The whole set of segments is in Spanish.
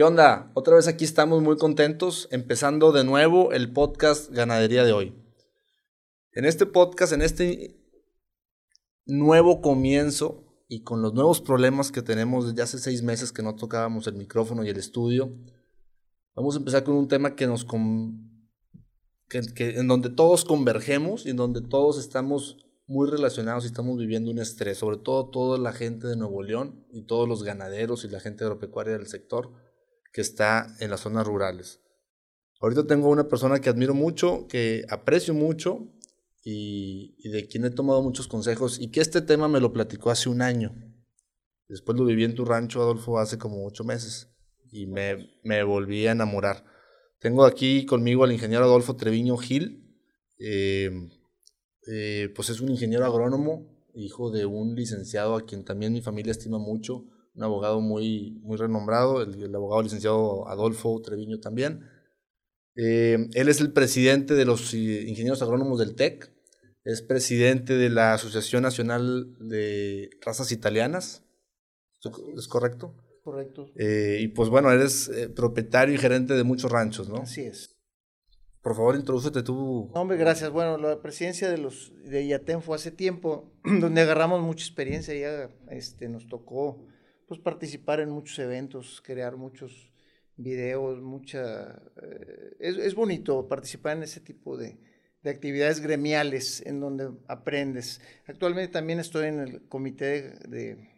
¿Qué onda? Otra vez aquí estamos muy contentos, empezando de nuevo el podcast Ganadería de hoy. En este podcast, en este nuevo comienzo y con los nuevos problemas que tenemos desde hace seis meses que no tocábamos el micrófono y el estudio, vamos a empezar con un tema que nos que, en donde todos convergemos y en donde todos estamos muy relacionados y estamos viviendo un estrés, sobre todo toda la gente de Nuevo León y todos los ganaderos y la gente agropecuaria del sector que está en las zonas rurales. Ahorita tengo una persona que admiro mucho, que aprecio mucho y, de quien he tomado muchos consejos y que este tema me lo platicó hace un año. Después lo viví en tu rancho, Adolfo, hace como ocho meses y me, volví a enamorar. Tengo aquí conmigo al ingeniero Adolfo Treviño Gil. Eh, eh, pues es un ingeniero agrónomo, hijo de un licenciado a quien también mi familia estima mucho, un abogado muy, muy renombrado, el, abogado licenciado Adolfo Treviño también. Eh, él es el presidente de los ingenieros agrónomos del TEC, es presidente de la Asociación Nacional de Razas Italianas, ¿es correcto? Correcto. Eh, y pues bueno, eres propietario y gerente de muchos ranchos, ¿no? Así es. Por favor, introdúcete tú. hombre, gracias. Bueno, la presidencia de los de IATEM fue hace tiempo, donde agarramos mucha experiencia. Ya este, nos tocó pues, participar en muchos eventos, crear muchos videos, mucha... Eh, es, bonito participar en ese tipo de, de, actividades gremiales en donde aprendes. Actualmente también estoy en el comité de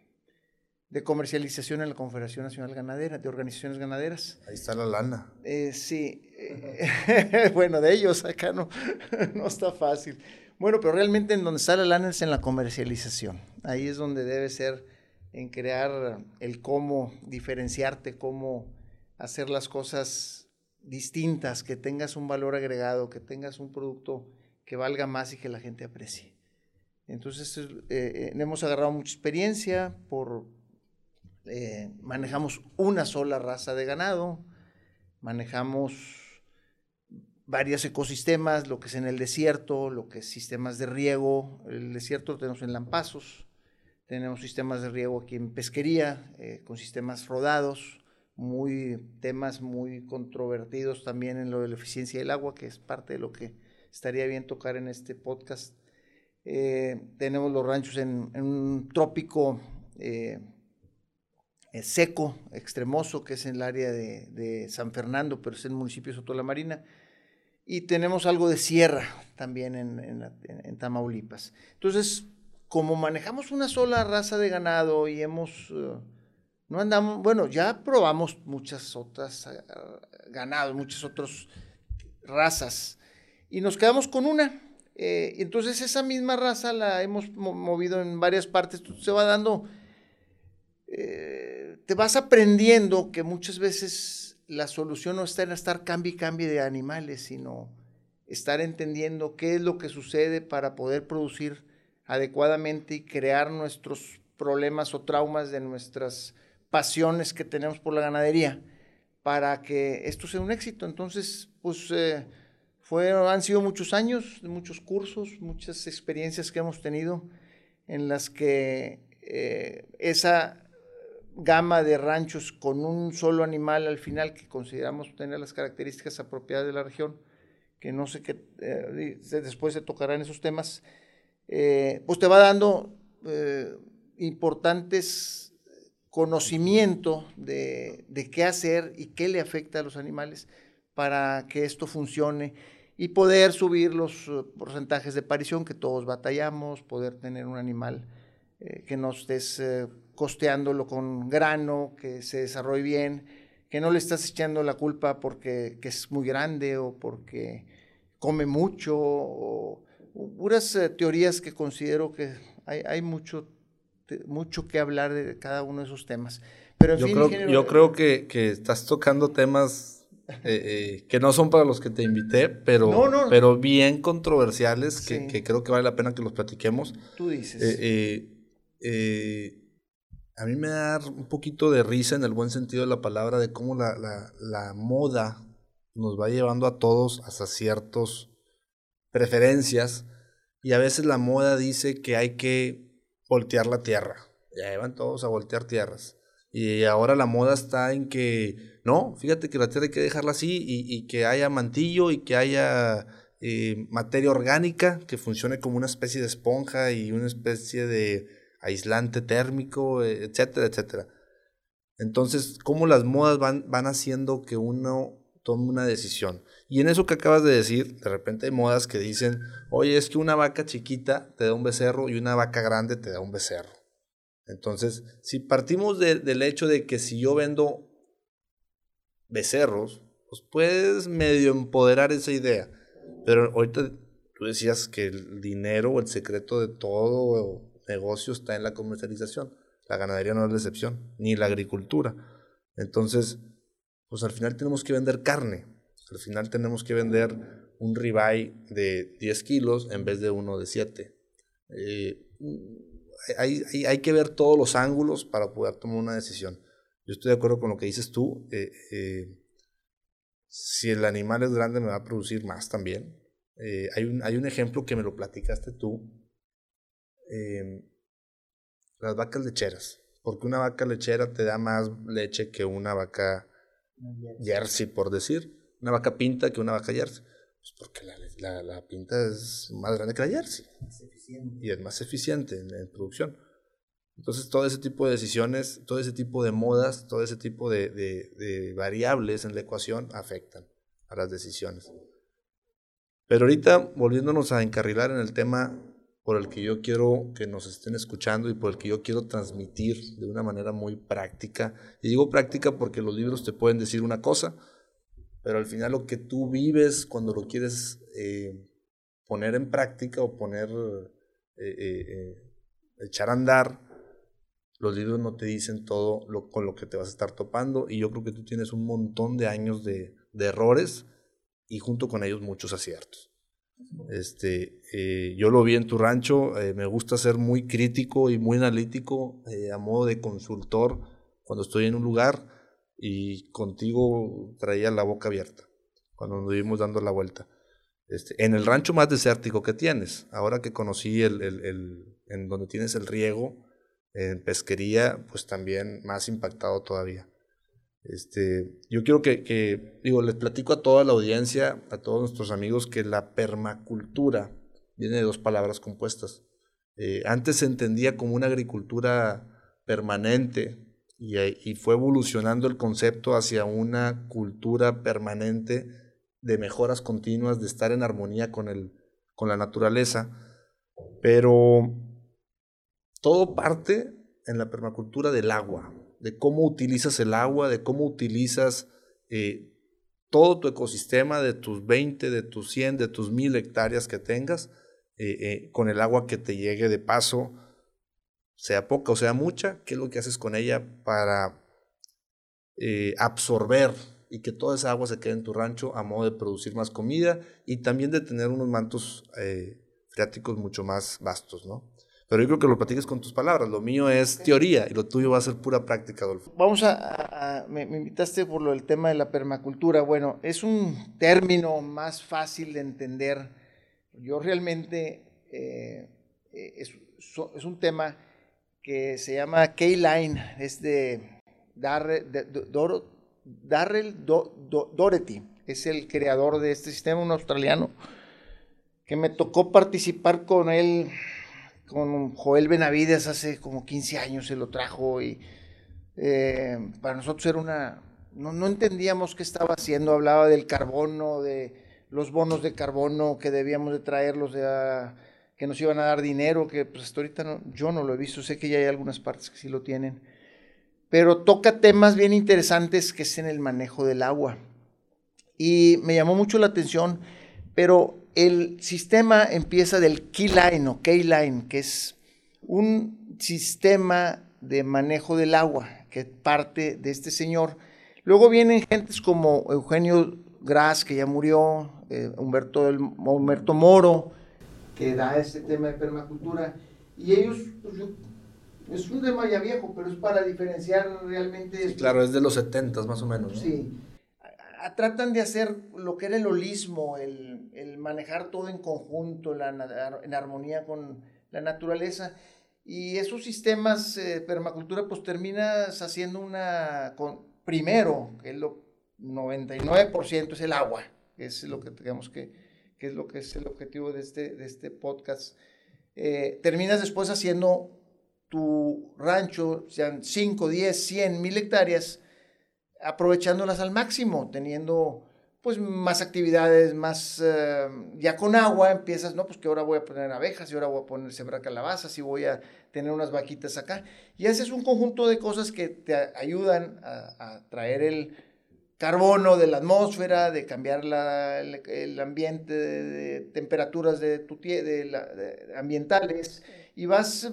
de comercialización en la Confederación Nacional Ganadera, de organizaciones ganaderas. Ahí está la lana. Eh, sí, bueno, de ellos acá no, no está fácil. Bueno, pero realmente en donde está la lana es en la comercialización. Ahí es donde debe ser en crear el cómo diferenciarte, cómo hacer las cosas distintas, que tengas un valor agregado, que tengas un producto que valga más y que la gente aprecie. Entonces, eh, eh, hemos agarrado mucha experiencia por eh, manejamos una sola raza de ganado, manejamos varios ecosistemas, lo que es en el desierto, lo que es sistemas de riego. El desierto lo tenemos en Lampazos, tenemos sistemas de riego aquí en pesquería, eh, con sistemas rodados, muy temas muy controvertidos también en lo de la eficiencia del agua, que es parte de lo que estaría bien tocar en este podcast. Eh, tenemos los ranchos en, un trópico seco, extremoso, que es en el área de, San Fernando, pero es en el municipio de Soto la Marina. Y tenemos algo de sierra también en, Tamaulipas. Entonces, como manejamos una sola raza de ganado y hemos, eh, no andamos, bueno, ya probamos muchas otras uh, ganados, muchas otras razas y nos quedamos con una. Eh, entonces esa misma raza la hemos movido en varias partes, se va dando te vas aprendiendo que muchas veces la solución no está en estar cambio y cambio de animales, sino estar entendiendo qué es lo que sucede para poder producir adecuadamente y crear nuestros problemas o traumas de nuestras pasiones que tenemos por la ganadería para que esto sea un éxito. Entonces, pues eh, fue, han sido muchos años, muchos cursos, muchas experiencias que hemos tenido en las que eh, esa gama de ranchos con un solo animal al final que consideramos tener las características apropiadas de la región, que no sé qué, eh, después se tocarán esos temas, eh, pues te va dando eh, importantes conocimiento de, de, qué hacer y qué le afecta a los animales para que esto funcione y poder subir los porcentajes de aparición que todos batallamos, poder tener un animal que no estés costeándolo con grano, que se desarrolle bien, que no le estás echando la culpa porque es muy grande o porque come mucho, o puras eh, teorías que considero que hay, mucho, mucho que hablar de cada uno de esos temas. Pero yo, creo, yo creo que, estás tocando temas eh, eh, que no son para los que te invité, pero, pero bien controversiales, que, creo que vale la pena que los platiquemos. Tú dices. Eh, a mí me da un poquito de risa en el buen sentido de la palabra de cómo la, la, moda nos va llevando a todos hasta ciertas preferencias y a veces la moda dice que hay que voltear la tierra. Ya van todos a voltear tierras. Y ahora la moda está en que, no, fíjate que la tierra hay que dejarla así y, que haya mantillo y que haya eh, materia orgánica que funcione como una especie de esponja y una especie de aislante térmico, etcétera, etcétera. Entonces, cómo las modas van, van haciendo que uno tome una decisión. Y en eso que acabas de decir, de repente hay modas que dicen, oye, es que una vaca chiquita te da un becerro y una vaca grande te da un becerro. Entonces, si partimos del hecho de que si yo vendo becerros, pues puedes medio empoderar esa idea. Pero ahorita tú decías que el dinero o el secreto de todo negocio está en la comercialización. La ganadería no es la excepción, ni la agricultura. Entonces, pues al final tenemos que vender carne. Al final tenemos que vender un ribeye de 10 kilos en vez de uno de 7. Eh, hay, hay, que ver todos los ángulos para poder tomar una decisión. Yo estoy de acuerdo con lo que dices tú. Eh, eh, si el animal es grande me va a producir más también. hay, un, hay un ejemplo que me lo platicaste tú. las vacas lecheras. Porque una vaca lechera te da más leche que una vaca jersey, por decir. Una vaca pinta que una vaca jersey. Pues porque la, la, pinta es más grande que la jersey. Y es más eficiente en, producción. Entonces, todo ese tipo de decisiones, todo ese tipo de modas, todo ese tipo de, de, de variables en la ecuación afectan a las decisiones. Pero ahorita, volviéndonos a encarrilar en el tema por el que yo quiero que nos estén escuchando y por el que yo quiero transmitir de una manera muy práctica. Y digo práctica porque los libros te pueden decir una cosa, pero al final lo que tú vives cuando lo quieres eh, poner en práctica o poner, eh, eh, echar a andar, los libros no te dicen todo lo, con lo que te vas a estar topando y yo creo que tú tienes un montón de años de, de errores y junto con ellos muchos aciertos. Este, eh, yo lo vi en tu rancho, eh, me gusta ser muy crítico y muy analítico eh, a modo de consultor cuando estoy en un lugar y contigo traía la boca abierta cuando nos vimos dando la vuelta. Este, en el rancho más desértico que tienes, ahora que conocí el, el, el, en donde tienes el riego, en pesquería, pues también más impactado todavía. Este, yo quiero que, digo, les platico a toda la audiencia, a todos nuestros amigos, que la permacultura viene de dos palabras compuestas. Eh, antes se entendía como una agricultura permanente y, y, fue evolucionando el concepto hacia una cultura permanente de mejoras continuas, de estar en armonía con, el, con la naturaleza. Pero todo parte en la permacultura del agua de cómo utilizas el agua, de cómo utilizas eh, todo tu ecosistema de tus 20, de tus 100, de tus 1000 hectáreas que tengas, eh, eh, con el agua que te llegue de paso, sea poca o sea mucha, qué es lo que haces con ella para absorber y que toda esa agua se quede en tu rancho a modo de producir más comida y también de tener unos mantos freáticos mucho más vastos, ¿no? Pero yo creo que lo platiques con tus palabras. Lo mío es teoría y lo tuyo va a ser pura práctica, Adolfo. Vamos a, me, invitaste por lo del tema de la permacultura. Bueno, es un término más fácil de entender. Yo realmente eh, es, es, un tema que se llama K-Line, es de, Darrell, Doherty, es el creador de este sistema, un australiano, que me tocó participar con él con Joel Benavides hace como 15 años se lo trajo y eh, para nosotros era una... No, entendíamos qué estaba haciendo, hablaba del carbono, de los bonos de carbono que debíamos de traerlos, de, que nos iban a dar dinero, que pues hasta ahorita no, yo no lo he visto, sé que ya hay algunas partes que sí lo tienen, pero toca temas bien interesantes que es en el manejo del agua. Y me llamó mucho la atención, pero el sistema empieza del keyline o keyline, que es un sistema de manejo del agua que parte de este señor. Luego vienen gentes como Eugenio Gras, que ya murió, eh, Humberto, Humberto Moro, que da este tema de permacultura. Y ellos, pues, es un tema ya viejo, pero es para diferenciar realmente... claro, es de los 70 más o menos. Sí tratan de hacer lo que era el holismo, el, manejar todo en conjunto, en armonía con la naturaleza. Y esos sistemas de permacultura, pues terminas haciendo una, con, primero, que es lo 99% es el agua, que es lo que digamos que, que, es lo que es el objetivo de este, de este podcast. Eh, terminas después haciendo tu rancho, sean 5, 10, 100, mil hectáreas, aprovechándolas al máximo, teniendo pues más actividades, más, eh, ya con agua empiezas, no, pues que ahora voy a poner abejas y ahora voy a poner sembrar calabazas y voy a tener unas vaquitas acá. Y haces un conjunto de cosas que te ayudan a, traer el carbono de la atmósfera, de cambiar la, el, ambiente de, temperaturas de tu de, ambientales y vas eh,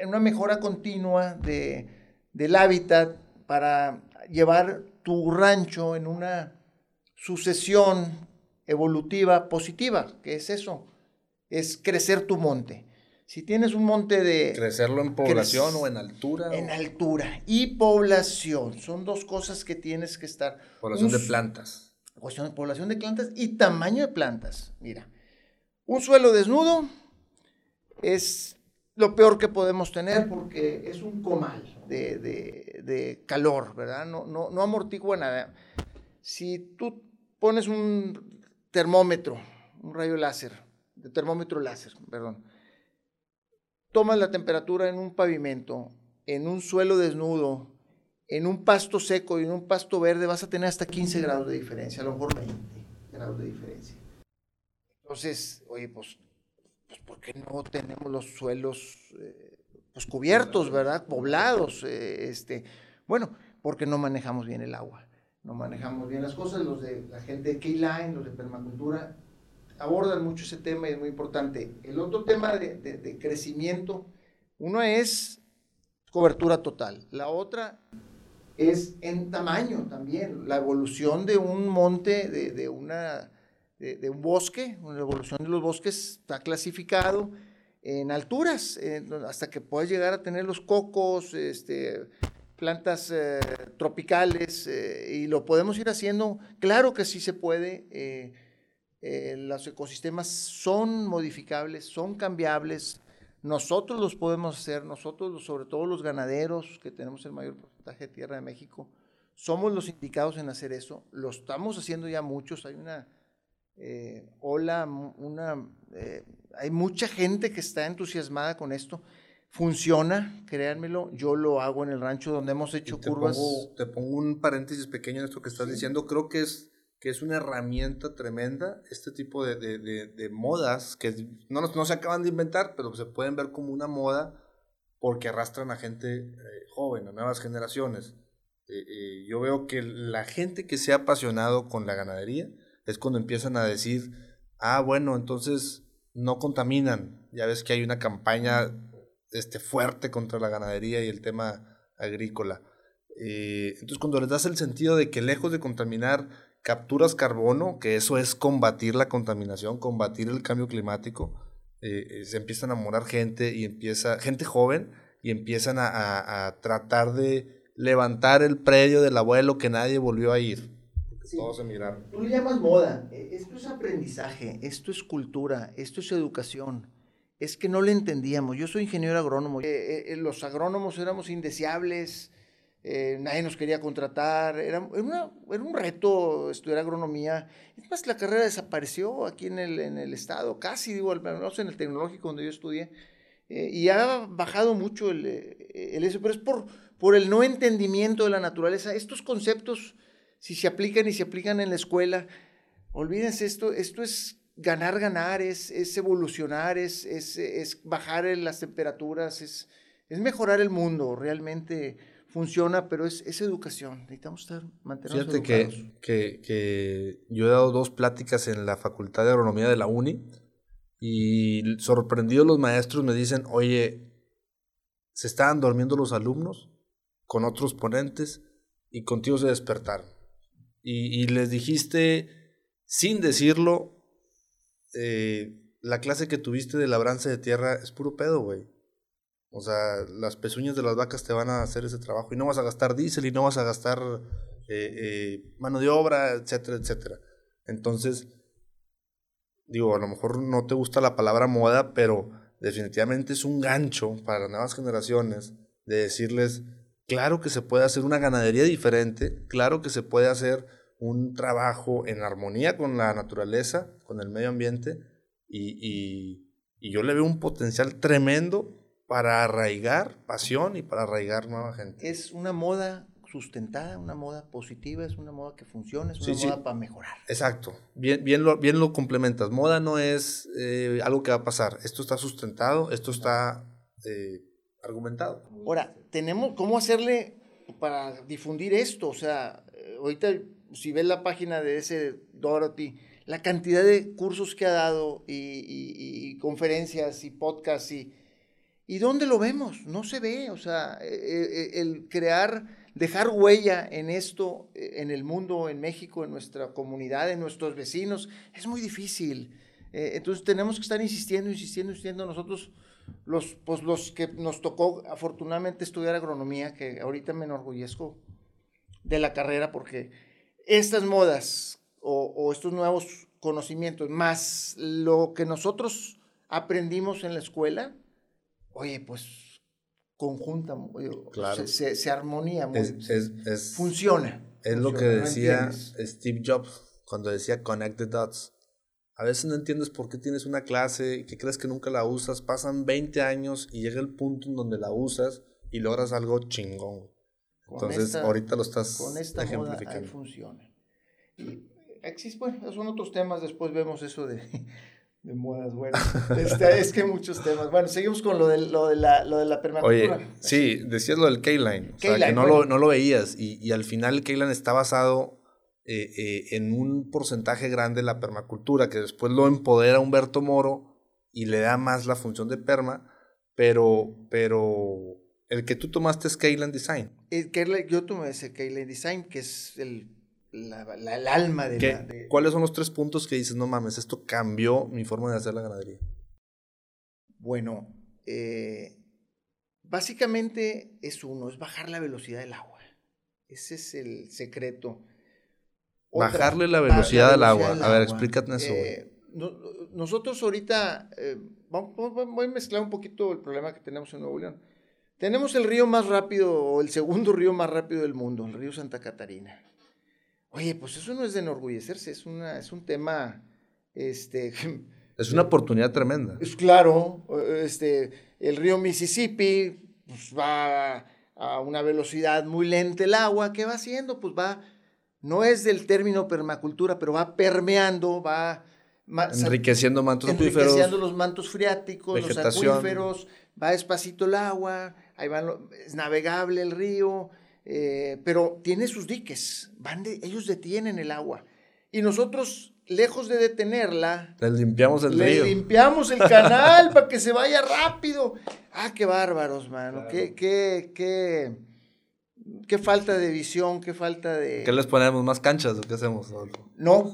en una mejora continua de, del hábitat para llevar tu rancho en una sucesión evolutiva positiva, que es eso, es crecer tu monte. Si tienes un monte de... Crecerlo en población o en altura. En altura y población. Son dos cosas que tienes que estar. Población de plantas. Cuestión población de plantas y tamaño de plantas. Mira, un suelo desnudo es lo peor que podemos tener porque es un comal de, de calor, ¿verdad? No, no, no amortigua nada. Si tú pones un termómetro, un rayo láser, de termómetro láser, perdón. Tomas la temperatura en un pavimento, en un suelo desnudo, en un pasto seco y en un pasto verde, vas a tener hasta 15 grados de diferencia, a lo mejor 20 grados de diferencia. Entonces, oye, pues, pues ¿por qué no tenemos los suelos eh, pues cubiertos, verdad? Poblados. Eh, este, bueno, porque no manejamos bien el agua no manejamos bien las cosas. Los de la gente de Keyline, los de permacultura, abordan mucho ese tema y es muy importante. El otro tema de, crecimiento, uno es cobertura total, la otra es en tamaño también, la evolución de un monte, de, una, de, un bosque, la evolución de los bosques está clasificado en alturas, hasta que puedas llegar a tener los cocos, este, plantas eh, tropicales eh, y lo podemos ir haciendo. Claro que sí se puede. Eh, los ecosistemas son modificables, son cambiables. Nosotros los podemos hacer, nosotros, sobre todo los ganaderos, que tenemos el mayor porcentaje de tierra de México, somos los indicados en hacer eso. Lo estamos haciendo ya muchos. Hay una ola, una, hay mucha gente que está entusiasmada con esto Funciona, créanmelo, yo lo hago en el rancho donde hemos hecho curvas. te pongo un paréntesis pequeño en esto que estás diciendo, creo que es, que es una herramienta tremenda este tipo de, de, de, modas que no, no se acaban de inventar, pero se pueden ver como una moda porque arrastran a gente eh, joven, a nuevas generaciones. Eh, eh, yo veo que la gente que se ha apasionado con la ganadería es cuando empiezan a decir, ah, bueno, entonces no contaminan. Ya ves que hay una campaña este, fuerte contra la ganadería y el tema agrícola. Eh, entonces, cuando les das el sentido de que lejos de contaminar, capturas carbono, que eso es combatir la contaminación, combatir el cambio climático, eh, eh, se empiezan a morar gente y empieza, gente joven, y empiezan a, tratar de levantar el predio del abuelo que nadie volvió a ir. Todos emigraron. Tú le llamas moda. Esto es aprendizaje, esto es cultura, esto es educación es que no le entendíamos. Yo soy ingeniero agrónomo. Eh, eh, los agrónomos éramos indeseables, eh, nadie nos quería contratar, era, un reto estudiar agronomía. Es más, la carrera desapareció aquí en el, en el estado, casi, digo, al menos en el tecnológico donde yo estudié. y ha bajado mucho el, el, eso, pero es por, por el no entendimiento de la naturaleza. Estos conceptos, si se aplican y se aplican en la escuela, olvídense esto, esto es ganar, ganar, es, es evolucionar, es, es, es, bajar las temperaturas, es, es mejorar el mundo, realmente funciona, pero es, es educación, necesitamos estar, mantenernos Fíjate que, que, que, yo he dado dos pláticas en la Facultad de Agronomía de la UNI y sorprendidos los maestros me dicen, oye, se estaban durmiendo los alumnos con otros ponentes y contigo se despertaron. Y, les dijiste, sin decirlo, eh, la clase que tuviste de labranza de tierra es puro pedo, güey. O sea, las pezuñas de las vacas te van a hacer ese trabajo y no vas a gastar diésel y no vas a gastar eh, eh, mano de obra, etcétera, etcétera. Entonces, digo, a lo mejor no te gusta la palabra moda, pero definitivamente es un gancho para las nuevas generaciones de decirles, claro que se puede hacer una ganadería diferente, claro que se puede hacer un trabajo en armonía con la naturaleza, con el medio ambiente, y, y yo le veo un potencial tremendo para arraigar pasión y para arraigar nueva gente. Es una moda sustentada, una moda positiva, es una moda que funciona, es una moda para mejorar. Exacto, bien, bien, lo, bien lo complementas. Moda no es eh, algo que va a pasar, esto está sustentado, esto está eh, argumentado. Ahora, tenemos, ¿cómo hacerle para difundir esto? O sea, eh, ahorita si ves la página de ese Dorothy, la cantidad de cursos que ha dado y, conferencias y podcasts y... ¿Y dónde lo vemos? No se ve, o sea, el crear dejar huella en esto, en el mundo, en México, en nuestra comunidad, en nuestros vecinos, es muy difícil. Eh, entonces tenemos que estar insistiendo, insistiendo, insistiendo. Nosotros, los, pues los que nos tocó afortunadamente estudiar agronomía, que ahorita me enorgullezco de la carrera porque estas modas o, o estos nuevos conocimientos, más lo que nosotros aprendimos en la escuela, oye, pues conjunta, claro. se, se, armonía, muy, es, funciona. Es lo que decía Steve Jobs cuando decía connect the dots. A veces no entiendes por qué tienes una clase que crees que nunca la usas, pasan 20 años y llega el punto en donde la usas y logras algo chingón. Entonces, ahorita lo estás con esta ejemplificando. Moda, funciona. Y existe, bueno, son otros temas, después vemos eso de de modas, bueno. Este, es que muchos temas. Bueno, seguimos con lo de, lo de, la, lo de la permacultura. Oye, sí, decías lo del K-Line. O sea, que no, lo, no lo veías. Y, y al final el K-Line está basado eh, eh, en un porcentaje grande de la permacultura, que después lo empodera Humberto Moro y le da más la función de perma. Pero, pero el que tú tomaste es K-Line Design. El, yo tomé ese K-Line Design, que es el la, el alma de, la, ¿Cuáles son los tres puntos que dices, no mames, esto cambió mi forma de hacer la ganadería? Bueno, eh, básicamente es uno, es bajar la velocidad del agua. Ese es el secreto. Bajarle la velocidad, del, agua. A ver, explícate eso. Eh, nosotros ahorita, eh, voy a mezclar un poquito el problema que tenemos en Nuevo León. Tenemos el río más rápido, o el segundo río más rápido del mundo, el río Santa Catarina. Oye, pues eso no es de enorgullecerse, es, una, es un tema, este... Es una oportunidad tremenda. Es claro, este, el río Mississippi pues, va a una velocidad muy lenta el agua, ¿qué va haciendo? Pues va, no es del término permacultura, pero va permeando, va... Enriqueciendo mantos enriqueciendo los mantos freáticos, los acuíferos, va despacito el agua, ahí van es navegable el río, eh, pero tiene sus diques, van ellos detienen el agua. Y nosotros, lejos de detenerla, le limpiamos el le limpiamos el canal para que se vaya rápido. Ah, qué bárbaros, mano. Qué, qué, qué, qué, falta de visión, qué falta de... ¿Qué les ponemos? ¿Más canchas o qué hacemos, No,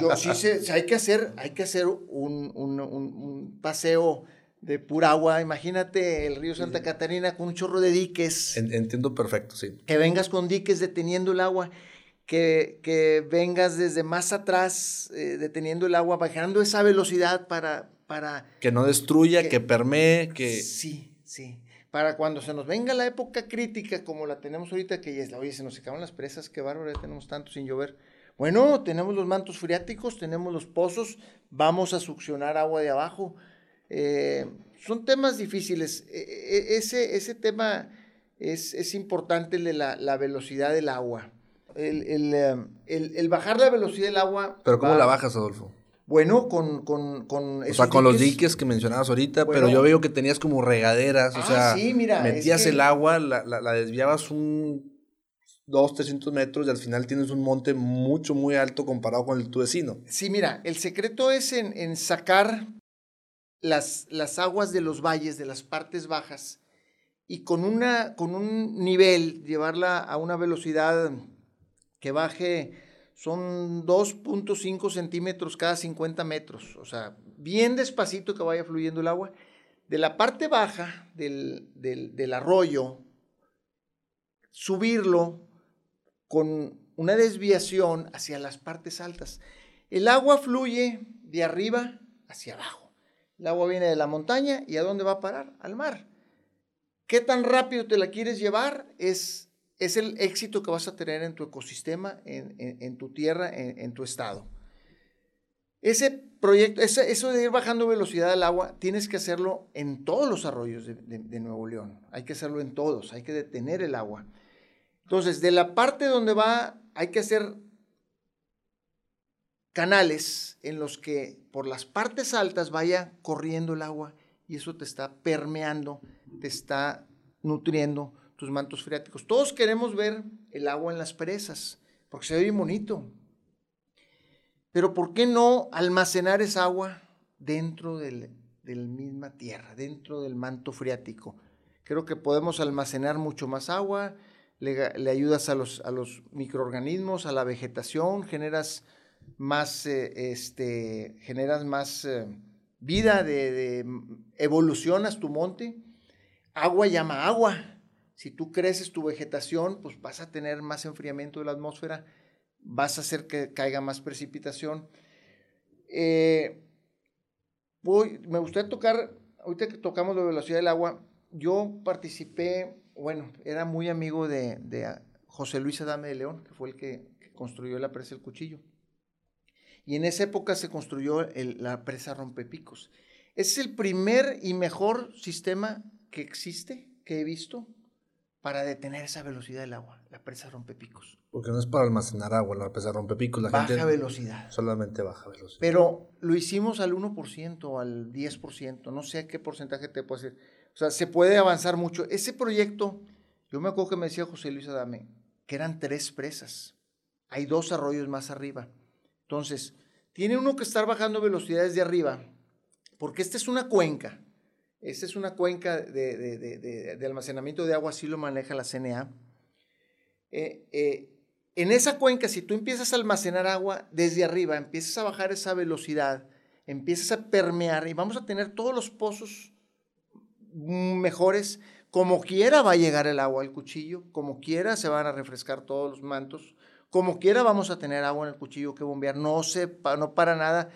yo sí sé, hay que hacer, hay que hacer un, un, un paseo de pura agua. Imagínate el río Santa Catarina con un chorro de diques. Entiendo perfecto, sí. Que vengas con diques deteniendo el agua, que, que vengas desde más atrás eh, deteniendo el agua, bajando esa velocidad para... para que no destruya, que, permee, que... Sí, sí. Para cuando se nos venga la época crítica como la tenemos ahorita, que ya es la, oye, se nos secaron las presas, qué bárbaro, ya tenemos tanto sin llover. Bueno, tenemos los mantos freáticos, tenemos los pozos, vamos a succionar agua de abajo eh, son temas difíciles. E, e, ese, ese tema es, es importante, el de la, la, velocidad del agua. El, el, em, el, bajar la velocidad del agua. ¿Pero cómo la bajas, Adolfo? Bueno, con, con, con O sea, con los diques que mencionabas ahorita, pero yo veo que tenías como regaderas, o ah, sea, metías el agua, la, la, la, desviabas un 2, 300 metros y al final tienes un monte mucho, muy alto comparado con el tu vecino. Sí, mira, el secreto es en, en sacar las, las aguas de los valles, de las partes bajas, y con, una, con un nivel, llevarla a una velocidad que baje, son 2.5 centímetros cada 50 metros, o sea, bien despacito que vaya fluyendo el agua. De la parte baja del, del, arroyo, subirlo con una desviación hacia las partes altas. El agua fluye de arriba hacia abajo El agua viene de la montaña y ¿a dónde va a parar? Al mar. ¿Qué tan rápido te la quieres llevar? Es, es el éxito que vas a tener en tu ecosistema, en, tu tierra, en, tu estado. Ese proyecto, eso de ir bajando velocidad del agua, tienes que hacerlo en todos los arroyos de, de Nuevo León. Hay que hacerlo en todos, hay que detener el agua. Entonces, de la parte donde va, hay que hacer canales en los que por las partes altas vaya corriendo el agua y eso te está permeando, te está nutriendo tus mantos freáticos. Todos queremos ver el agua en las presas, porque se ve bien bonito. Pero ¿por qué no almacenar esa agua dentro de la misma tierra, dentro del manto freático? Creo que podemos almacenar mucho más agua, le, ayudas a los, a los, microorganismos, a la vegetación, generas más, eh, este, generas más eh, vida, de, evolucionas tu monte. Agua llama agua. Si tú creces tu vegetación, pues vas a tener más enfriamiento de la atmósfera, vas a hacer que caiga más precipitación. Eh, me gustaría tocar, ahorita que tocamos la velocidad del agua, yo participé bueno, era muy amigo de, José Luis Adame de León, que fue el que, construyó la presa del Cuchillo. Y en esa época se construyó la presa Rompepicos. Es el primer y mejor sistema que existe, que he visto, para detener esa velocidad del agua, la presa Rompepicos. Porque no es para almacenar agua, la presa Rompepicos. La baja velocidad. Solamente baja velocidad. Pero lo hicimos al 1%, al 10%, no sé a qué porcentaje te puedo decir. O sea, se puede avanzar mucho. Ese proyecto, yo me acuerdo que me decía José Luis Adame, que eran tres presas. Hay dos arroyos más arriba. Entonces, tiene uno que estar bajando velocidades de arriba, porque esta es una cuenca. Esta es una cuenca de, almacenamiento de agua, así lo maneja la CNA. Eh, eh, en esa cuenca, si tú empiezas a almacenar agua desde arriba, empiezas a bajar esa velocidad, empiezas a permear y vamos a tener todos los pozos mejores. Como quiera va a llegar el agua al cuchillo, como quiera se van a refrescar todos los mantos, como quiera vamos a tener agua en el cuchillo que bombear. No, se, no para nada,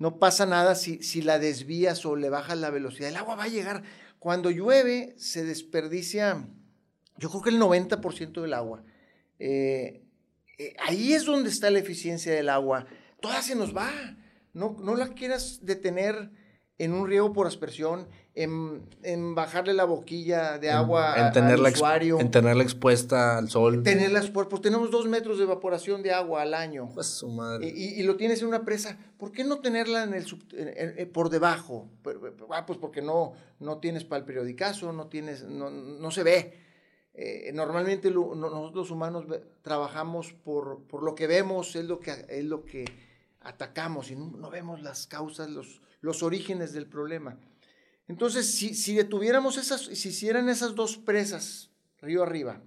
no pasa nada si, si la desvías o le bajas la velocidad. El agua va a llegar. Cuando llueve se desperdicia, yo creo que el 90% del agua. Eh, eh, ahí es donde está la eficiencia del agua. Toda se nos va. No, no la quieras detener en un riego por aspersión, en, bajarle la boquilla de agua en, al usuario. En tenerla expuesta al sol. Tenerla expuesta, pues tenemos dos metros de evaporación de agua al año. Pues su madre. Y, lo tienes en una presa. ¿Por qué no tenerla en el por debajo? Ah, pues porque no, no tienes para el periodicazo, no, tienes, no, se ve. Eh, normalmente nosotros los humanos trabajamos por, por, lo que vemos, es lo que, es lo que atacamos y no vemos las causas, los los orígenes del problema. Entonces, si, si detuviéramos esas, si hicieran esas dos presas río arriba,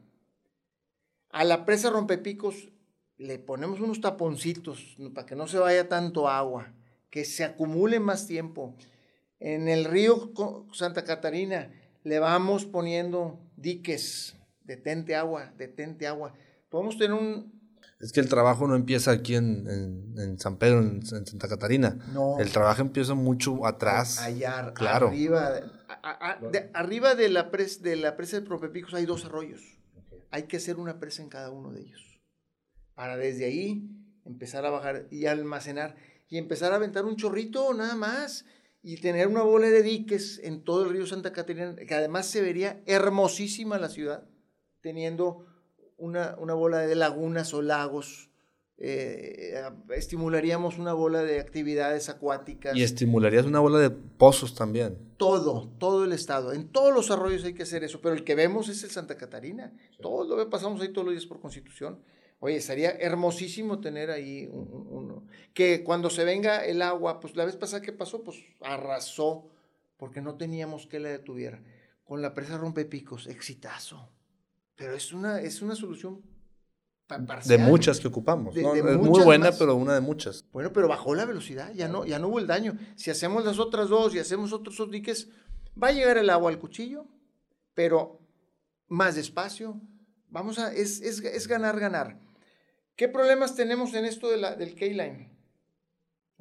a la presa rompepicos le ponemos unos taponcitos para que no se vaya tanto agua, que se acumule más tiempo. En el río Santa Catarina le vamos poniendo diques, detente agua, detente agua. Podemos tener un, es que el trabajo no empieza aquí en, San Pedro, en, Santa Catarina. No. El trabajo empieza mucho atrás. Allá, claro. arriba. de, arriba de la, presa, de la presa de Propepicos hay dos arroyos. Hay que hacer una presa en cada uno de ellos. Para desde ahí empezar a bajar y almacenar. Y empezar a aventar un chorrito nada más. Y tener una bola de diques en todo el río Santa Catarina. Que además se vería hermosísima la ciudad. Teniendo una, bola de lagunas o lagos, eh, estimularíamos una bola de actividades acuáticas. Y estimularías una bola de pozos también. Todo, todo el estado. En todos los arroyos hay que hacer eso, pero el que vemos es el Santa Catarina. Todos lo pasamos ahí todos los días por constitución. Oye, estaría hermosísimo tener ahí uno. Que cuando se venga el agua, pues la vez pasada que pasó, pues arrasó, porque no teníamos que la detuviera. Con la presa rompepicos, exitazo. Pero es una, es una solución parcial. De muchas que ocupamos. es muy buena, pero una de muchas. Bueno, pero bajó la velocidad, ya no, ya no hubo el daño. Si hacemos las otras dos y hacemos otros dos diques, va a llegar el agua al cuchillo, pero más despacio. Vamos a, es, es, es ganar, ganar. ¿Qué problemas tenemos en esto de la, del K-Line?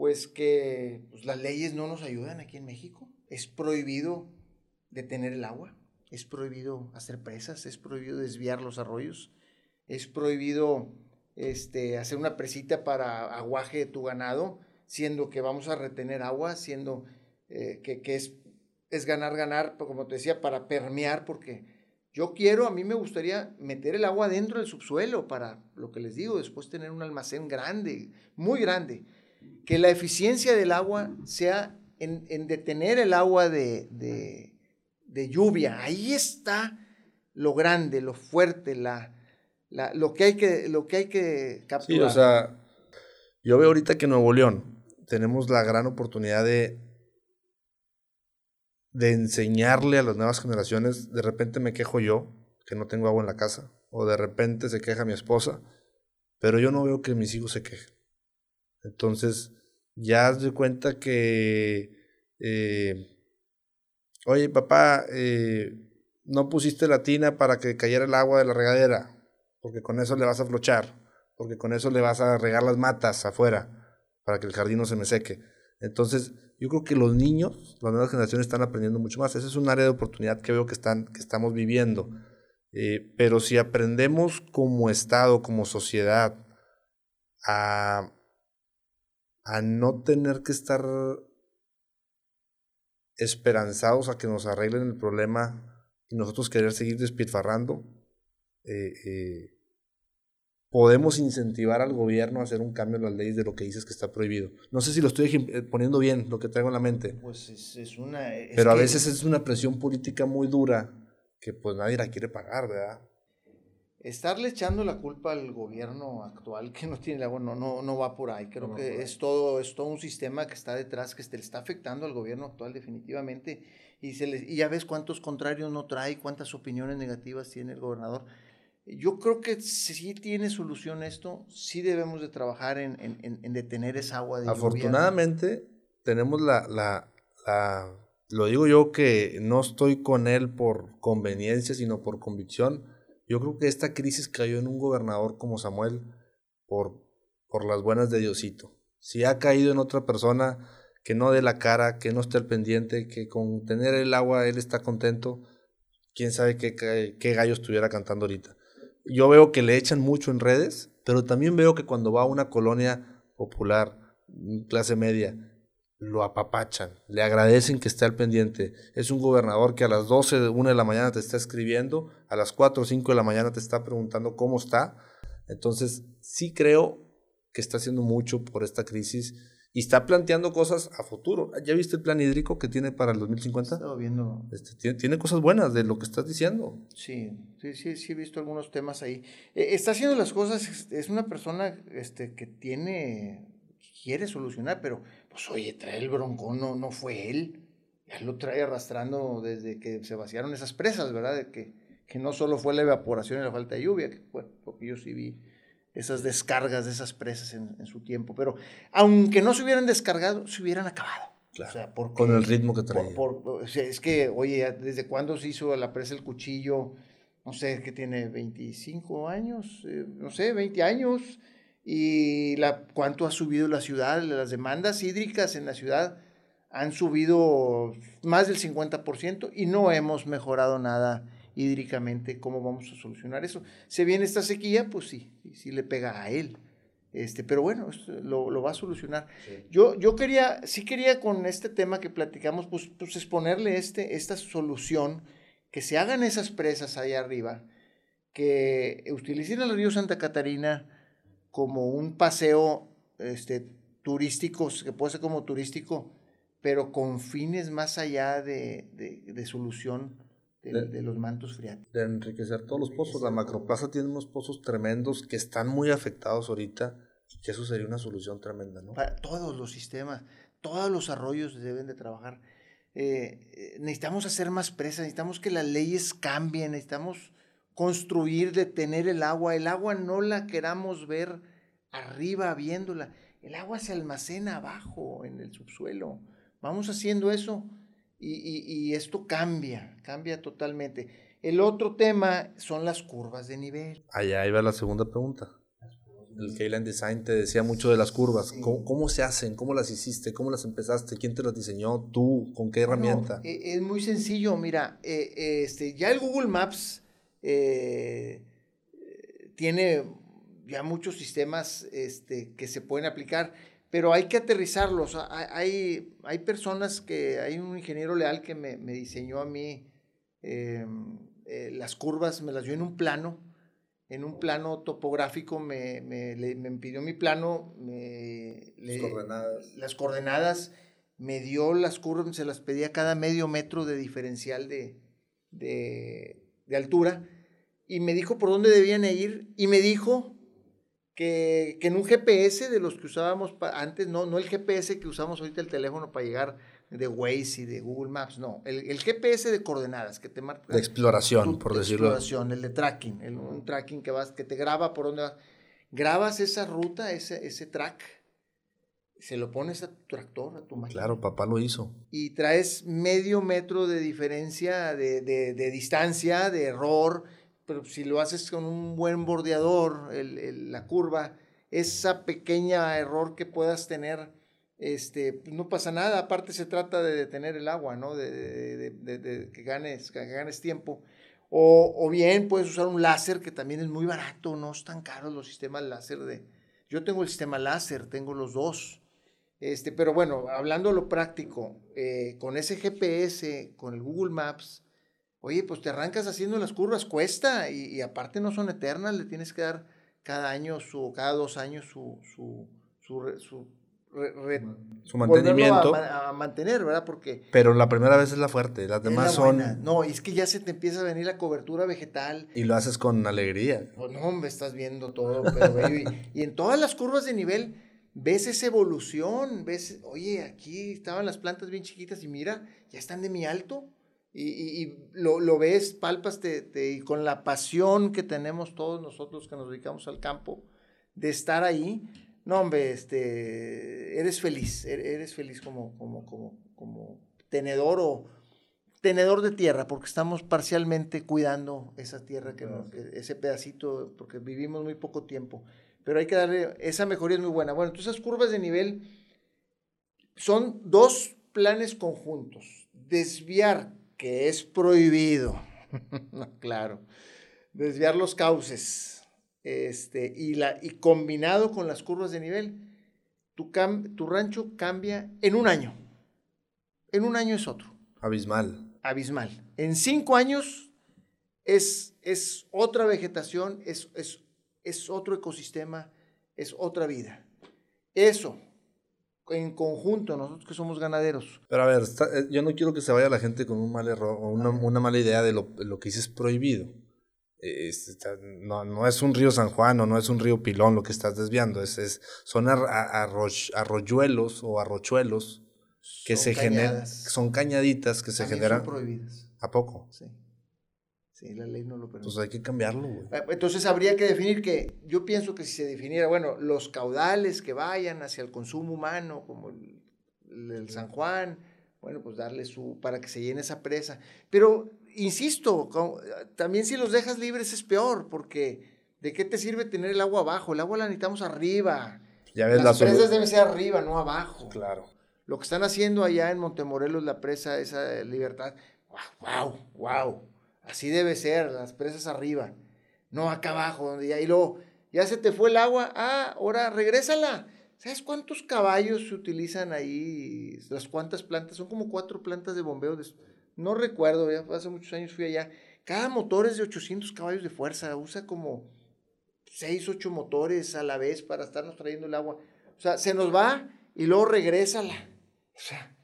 pues que pues, las leyes no nos ayudan aquí en México. Es prohibido detener el agua, es prohibido hacer presas, es prohibido desviar los arroyos, es prohibido este, hacer una presita para aguaje de tu ganado, siendo que vamos a retener agua, siendo eh, que, que es, es ganar, ganar, como te decía, para permear, porque yo quiero, a mí me gustaría meter el agua dentro del subsuelo para, lo que les digo, después tener un almacén grande, muy grande. Que la eficiencia del agua sea en, en detener el agua de, de, de, lluvia. Ahí está lo grande, lo fuerte, la, la, lo, que hay que, lo que hay que capturar. Sí, o sea, yo veo ahorita que en Nuevo León tenemos la gran oportunidad de de enseñarle a las nuevas generaciones, de repente me quejo yo, que no tengo agua en la casa, o de repente se queja mi esposa, pero yo no veo que mis hijos se quejen. Entonces, ya has de cuenta que, eh, oye papá, eh, no pusiste la tina para que cayera el agua de la regadera, porque con eso le vas a flochar, porque con eso le vas a regar las matas afuera, para que el jardín no se me seque. Entonces, yo creo que los niños, las nuevas generaciones están aprendiendo mucho más. Ese es un área de oportunidad que veo que, están, que estamos viviendo. Eh, pero si aprendemos como Estado, como sociedad, a, a no tener que estar esperanzados a que nos arreglen el problema y nosotros querer seguir despilfarrando, eh, eh, podemos incentivar al gobierno a hacer un cambio en las leyes de lo que dices que está prohibido. No sé si lo estoy eh, poniendo bien, lo que traigo en la mente. Pues es, es una... Pero a veces es una presión política muy dura que pues nadie la quiere pagar, ¿verdad? Estarle echando la culpa al gobierno actual que no tiene agua no, no, no va por ahí. Creo que es todo, es todo un sistema que está detrás, que se le está afectando al gobierno actual definitivamente. Y, se y ya ves cuántos contrarios no trae, cuántas opiniones negativas tiene el gobernador. Yo creo que si tiene solución esto, sí debemos de trabajar en, en, en detener esa agua de Afortunadamente, tenemos la, la, la, lo digo yo que no estoy con él por conveniencia, sino por convicción. Yo creo que esta crisis cayó en un gobernador como Samuel por, por las buenas de Diosito. Si ha caído en otra persona que no dé la cara, que no esté al pendiente, que con tener el agua él está contento, quién sabe qué, qué gallo estuviera cantando ahorita yo veo que le echan mucho en redes, pero también veo que cuando va a una colonia popular, clase media, lo apapachan, le agradecen que esté al pendiente. Es un gobernador que a las 12 de 1 de la mañana te está escribiendo, a las 4 o 5 de la mañana te está preguntando cómo está. Entonces, sí creo que está haciendo mucho por esta crisis y está planteando cosas a futuro. ¿Ya viste el plan hídrico que tiene para el 2050? Estaba viendo. Este, tiene, cosas buenas de lo que estás diciendo. Sí, sí, sí, sí he visto algunos temas ahí. Eh, está haciendo las cosas, es una persona este, que tiene, quiere solucionar, pero pues oye, trae el broncón, no, no fue él. Ya lo trae arrastrando desde que se vaciaron esas presas, ¿verdad? De que, que no solo fue la evaporación y la falta de lluvia, que fue, porque yo sí vi esas descargas de esas presas en, su tiempo. Pero aunque no se hubieran descargado, se hubieran acabado. O sea, con el ritmo que traía. es que, oye, ¿desde cuándo se hizo la presa El Cuchillo? No sé, que tiene 25 años, eh, no sé, 20 años. Y la, cuánto ha subido la ciudad, las demandas hídricas en la ciudad han subido más del 50% y no hemos mejorado nada hídricamente, ¿cómo vamos a solucionar eso? Se viene esta sequía, pues sí, sí le pega a él. Este, pero bueno, lo, lo, va a solucionar. Yo, yo quería, sí quería con este tema que platicamos, pues, pues exponerle este, esta solución, que se hagan esas presas allá arriba, que utilicen el río Santa Catarina como un paseo este, turístico, que puede ser como turístico, pero con fines más allá de, de, de solución de, los mantos freáticos. De enriquecer todos los pozos. La macroplaza tiene unos pozos tremendos que están muy afectados ahorita que eso sería una solución tremenda, ¿no? Para todos los sistemas, todos los arroyos deben de trabajar. Eh, eh, necesitamos hacer más presas, necesitamos que las leyes cambien, necesitamos construir, detener el agua. El agua no la queramos ver arriba viéndola. El agua se almacena abajo, en el subsuelo. Vamos haciendo eso y, esto cambia, cambia totalmente. El otro tema son las curvas de nivel. Allá iba la segunda pregunta. el Keyline Design te decía mucho de las curvas. ¿Cómo, se hacen? ¿Cómo las hiciste? ¿Cómo las empezaste? ¿Quién te las diseñó? ¿Tú? ¿Con qué herramienta? E, es muy sencillo, mira, eh, este, ya el Google Maps eh, tiene ya muchos sistemas este, que se pueden aplicar, pero hay que aterrizarlos. Hay, hay personas que, hay un ingeniero leal que me, me diseñó a mí em, eh, las curvas, me las dio en un plano, en un plano topográfico, me, me, me pidió mi plano, me, las, coordenadas. las coordenadas, me dio las curvas, se las pedía cada medio metro de diferencial de, de, de altura, y me dijo por dónde debían ir, y me dijo que, en un GPS de los que usábamos antes, no, no el GPS que usamos ahorita el teléfono para llegar de Waze y de Google Maps, no, el, GPS de coordenadas que te marca. De exploración, por decirlo. De exploración, el de tracking, el, un tracking que vas, que te graba por dónde vas. Grabas esa ruta, ese, ese track, se lo pones a tu tractor, a tu máquina. Claro, papá lo hizo. Y traes medio metro de diferencia, de, de, de distancia, de error, pero si lo haces con un buen bordeador, la curva, esa pequeña error que puedas tener, este, pues, no pasa nada, aparte se trata de detener el agua, ¿no? De, que, ganes, ganes tiempo. O, bien puedes usar un láser que también es muy barato, no están caros los sistemas láser de... Yo tengo el sistema láser, tengo los dos. Este, pero bueno, hablando de lo práctico, eh, con ese GPS, con el Google Maps, Oye, pues te arrancas haciendo las curvas, cuesta, y, aparte no son eternas, le tienes que dar cada año su, cada dos años su, su, su, su, su mantenimiento. A, mantener, ¿verdad? Porque... Pero la primera vez es la fuerte, las demás son... No, es que ya se te empieza a venir la cobertura vegetal. Y lo haces con alegría. Pues no, me estás viendo todo, pero y, y en todas las curvas de nivel ves esa evolución, ves, oye, aquí estaban las plantas bien chiquitas y mira, ya están de mi alto y, lo, ves, palpas y con la pasión que tenemos todos nosotros que nos dedicamos al campo, de estar ahí, no, hombre, este, eres feliz, e-, eres feliz como, como, como, como tenedor o tenedor de tierra, porque estamos parcialmente cuidando esa tierra, que, ese pedacito, porque vivimos muy poco tiempo. Pero hay que darle, esa mejoría es muy buena. Bueno, entonces esas curvas de nivel son dos planes conjuntos. Desviar que es prohibido, claro, desviar los cauces, este, y, la, y combinado con las curvas de nivel, tu, tu rancho cambia en un año. En un año es otro. Abismal. Abismal. En cinco años es, es otra vegetación, es, es, es otro ecosistema, es otra vida. Eso, en conjunto, nosotros que somos ganaderos. Pero a ver, eh, yo no quiero que se vaya la gente con un mal error o una, una mala idea de lo, lo que dices prohibido. no, no, es un río San Juan o no es un río Pilón lo que estás desviando, es, es son arroyuelos o arrochuelos que se generan, son cañaditas que se generan. Son prohibidas. ¿A poco? Sí. Sí, la ley no lo permite. Pues hay que cambiarlo, ah, Entonces habría que definir que, yo pienso que si se definiera, bueno, los caudales que vayan hacia el consumo humano, como el, San Juan, bueno, pues darle su, para que se llene esa presa. Pero, insisto, también si los dejas libres es peor, porque ¿de qué te sirve tener el agua abajo? El agua la necesitamos arriba. Ya ves, Las presas deben ser arriba, no abajo. Claro. Lo que están haciendo allá en Montemorelos, la presa, esa libertad, wow, wow Así debe ser, las presas arriba, no acá abajo, donde ya, y luego, ya se te fue el agua, ah, ahora regrésala. ¿Sabes cuántos caballos se utilizan ahí? Las cuántas plantas, son como cuatro plantas de bombeo. no recuerdo, ya hace muchos años fui allá. Cada motor es de 800 caballos de fuerza, usa como 6, 8 motores a la vez para estarnos trayendo el agua. O sea, se nos va y luego regrésala. O sea,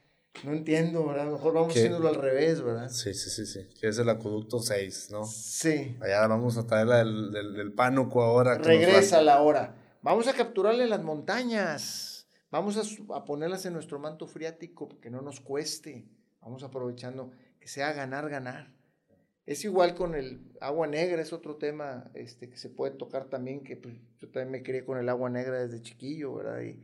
no entiendo, ¿verdad? Mejor vamos haciéndolo al revés, ¿verdad? Sí, sí, sí, sí. Que es el acueducto 6, ¿no? Sí. Allá vamos a traer del, del, del pánuco ahora. Regresa la hora. Vamos a capturarle las montañas. Vamos a, a, ponerlas en nuestro manto friático que no nos cueste. Vamos aprovechando que sea ganar, ganar. Es igual con el agua negra, es otro tema este, que se puede tocar también, que pues, yo también me crié con el agua negra desde chiquillo, ¿verdad? Y,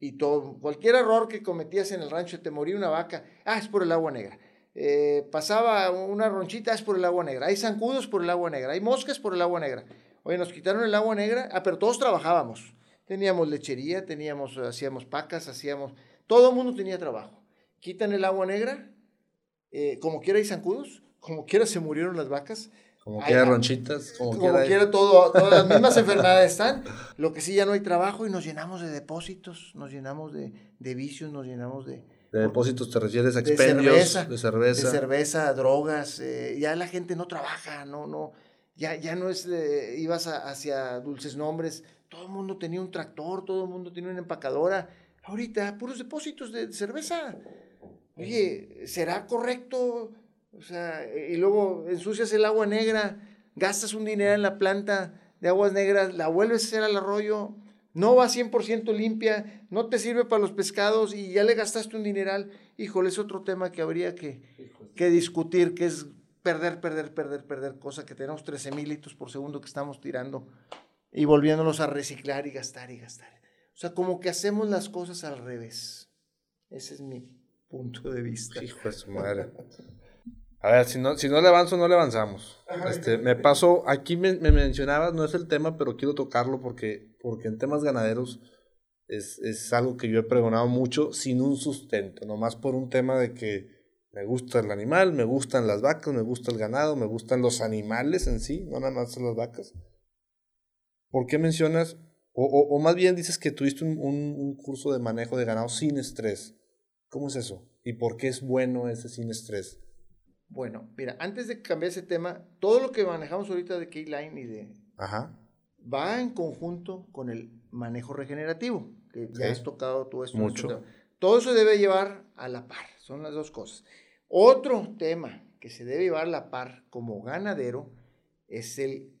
y todo, cualquier error que cometías en el rancho, te moría una vaca, ah, es por el agua negra. Eh, pasaba una ronchita, es por el agua negra. Hay zancudos por el agua negra. Hay moscas por el agua negra. Oye, nos quitaron el agua negra, ah, pero todos trabajábamos. Teníamos lechería, teníamos, hacíamos pacas, hacíamos, todo el mundo tenía trabajo. Quitan el agua negra, eh, como quiera hay zancudos, como quiera se murieron las vacas. Como quiera ronchitas, como, como quiera, todo, todas las mismas enfermedades están. Lo que sí ya no hay trabajo y nos llenamos de depósitos, nos llenamos de, de vicios, nos llenamos de, de depósitos te refieres a expendios de cerveza, de cerveza, de cerveza drogas. Eh, ya la gente no trabaja, no, no, ya, ya no es, eh, ibas hacia dulces nombres. Todo el mundo tenía un tractor, todo el mundo tenía una empacadora. Ahorita, puros depósitos de cerveza. Oye, ¿será correcto? O sea, y luego ensucias el agua negra, gastas un dinero en la planta de aguas negras, la vuelves a hacer al arroyo no va 100% limpia, no te sirve para los pescados y ya le gastaste un dineral. Híjole, es otro tema que habría que, que discutir, que es perder, perder, perder, perder, cosa que tenemos 13 mil litros por segundo que estamos tirando y volviéndonos a reciclar y gastar y gastar. O sea, como que hacemos las cosas al revés. Ese es mi punto de vista. Hijo de su madre. A ver, si no, si no le avanzo, no le avanzamos. Este, me paso, aquí me, me, mencionabas, no es el tema, pero quiero tocarlo porque, porque en temas ganaderos es, es algo que yo he pregonado mucho sin un sustento, nomás por un tema de que me gusta el animal, me gustan las vacas, me gusta el ganado, me gustan los animales en sí, no nada más las vacas. ¿Por qué mencionas, o, o, o más bien dices que tuviste un, un, un curso de manejo de ganado sin estrés? ¿Cómo es eso? ¿Y por qué es bueno ese sin estrés? Bueno, mira, antes de cambiar ese tema, todo lo que manejamos ahorita de Keyline y de... Ajá. Va en conjunto con el manejo regenerativo, que ya has tocado todo esto. Mucho. Todo eso debe llevar a la par, son las dos cosas. Otro tema que se debe llevar a la par como ganadero es el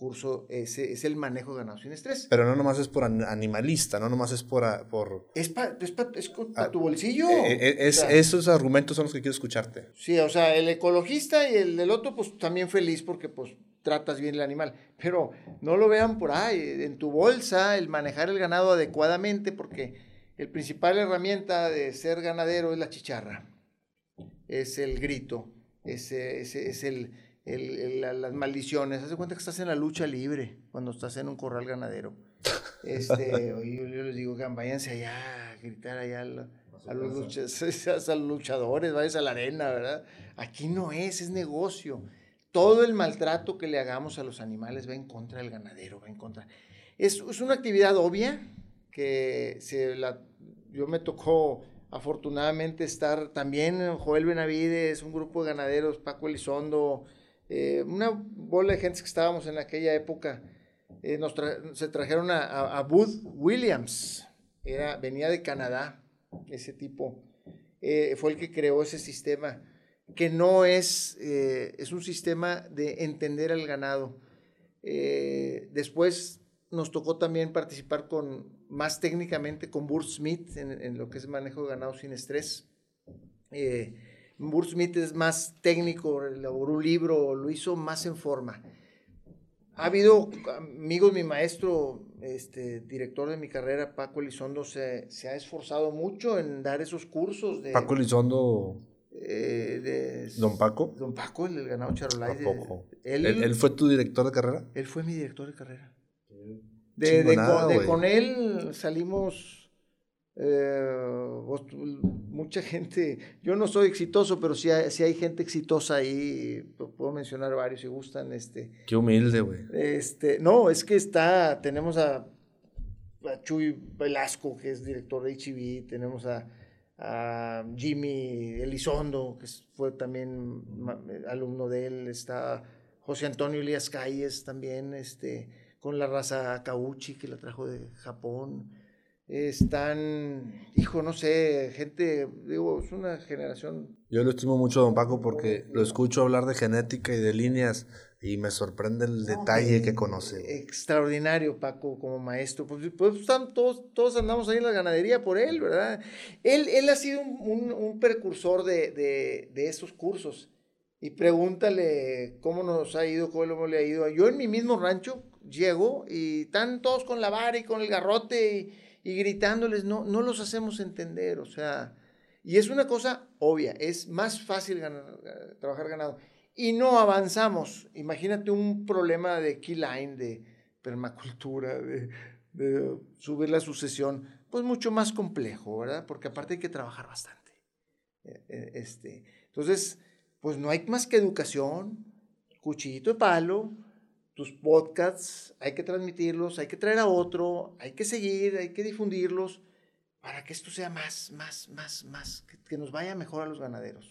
curso, es, es el manejo de ganado sin estrés. Pero no nomás es por animalista, no nomás es por... por... Es para es pa, es pa tu bolsillo. Eh, eh, es, o sea, esos argumentos son los que quiero escucharte. Sí, o sea, el ecologista y el del otro, pues también feliz porque pues tratas bien el animal. Pero no lo vean por ahí, en tu bolsa, el manejar el ganado adecuadamente, porque el principal herramienta de ser ganadero es la chicharra, es el grito, es, es, es el las maldiciones. Haz de cuenta que estás en la lucha libre cuando estás en un corral ganadero. Este, yo, yo, les digo, que váyanse allá a gritar allá a, los, luchas, a luchadores, váyanse a la arena, ¿verdad? Aquí no es, es negocio. Todo el maltrato que le hagamos a los animales va en contra del ganadero, va en contra. Es, es una actividad obvia que se la, yo me tocó afortunadamente estar también Joel Benavides, un grupo de ganaderos, Paco Elizondo, eh, una bola de gente que estábamos en aquella época, eh, nos se trajeron a, a, a, Bud Williams, era, venía de Canadá, ese tipo, eh, fue el que creó ese sistema, que no es, eh, es un sistema de entender al ganado. Eh, después nos tocó también participar con, más técnicamente con Burt Smith en, en lo que es manejo de ganado sin estrés. Eh, Burt Smith es más técnico, elaboró un libro, lo hizo más en forma. Ha habido amigos, mi maestro, este, director de mi carrera, Paco Elizondo, se, se ha esforzado mucho en dar esos cursos. De, Paco Elizondo. Eh, de, ¿Don Paco? Don Paco, el, el ganado Charolais. Él, él, él, fue tu director de carrera? Él fue mi director de carrera. De, de, con, de con él salimos eh, mucha gente, yo no soy exitoso, pero si hay, si hay gente exitosa ahí, puedo mencionar varios si gustan. Este, Qué humilde, güey. Este, no, es que está, tenemos a, a Chuy Velasco, que es director de HB, tenemos a, a Jimmy Elizondo, que fue también alumno de él, está José Antonio Elías Calles también, este, con la raza Kauchi, que la trajo de Japón están, hijo, no sé, gente, digo, es una generación. Yo lo estimo mucho don Paco porque lo escucho hablar de genética y de líneas y me sorprende el detalle que conoce. Extraordinario, Paco, como maestro. Pues, pues están, todos, todos andamos ahí en la ganadería por él, ¿verdad? Él, él ha sido un, un, un precursor de, de, de, esos cursos. Y pregúntale cómo nos ha ido, cómo le ha ido. Yo en mi mismo rancho llego y están todos con la vara y con el garrote y y gritándoles, no, no los hacemos entender, o sea, y es una cosa obvia, es más fácil ganar, trabajar ganado. y no avanzamos. Imagínate un problema de keyline, de permacultura, de, subir la sucesión, pues mucho más complejo, ¿verdad? Porque aparte hay que trabajar bastante. Eh, eh, este, entonces, pues no hay más que educación, cuchillito de palo, tus podcasts, hay que transmitirlos, hay que traer a otro, hay que seguir, hay que difundirlos para que esto sea más, más, más, más, que, que nos vaya mejor a los ganaderos.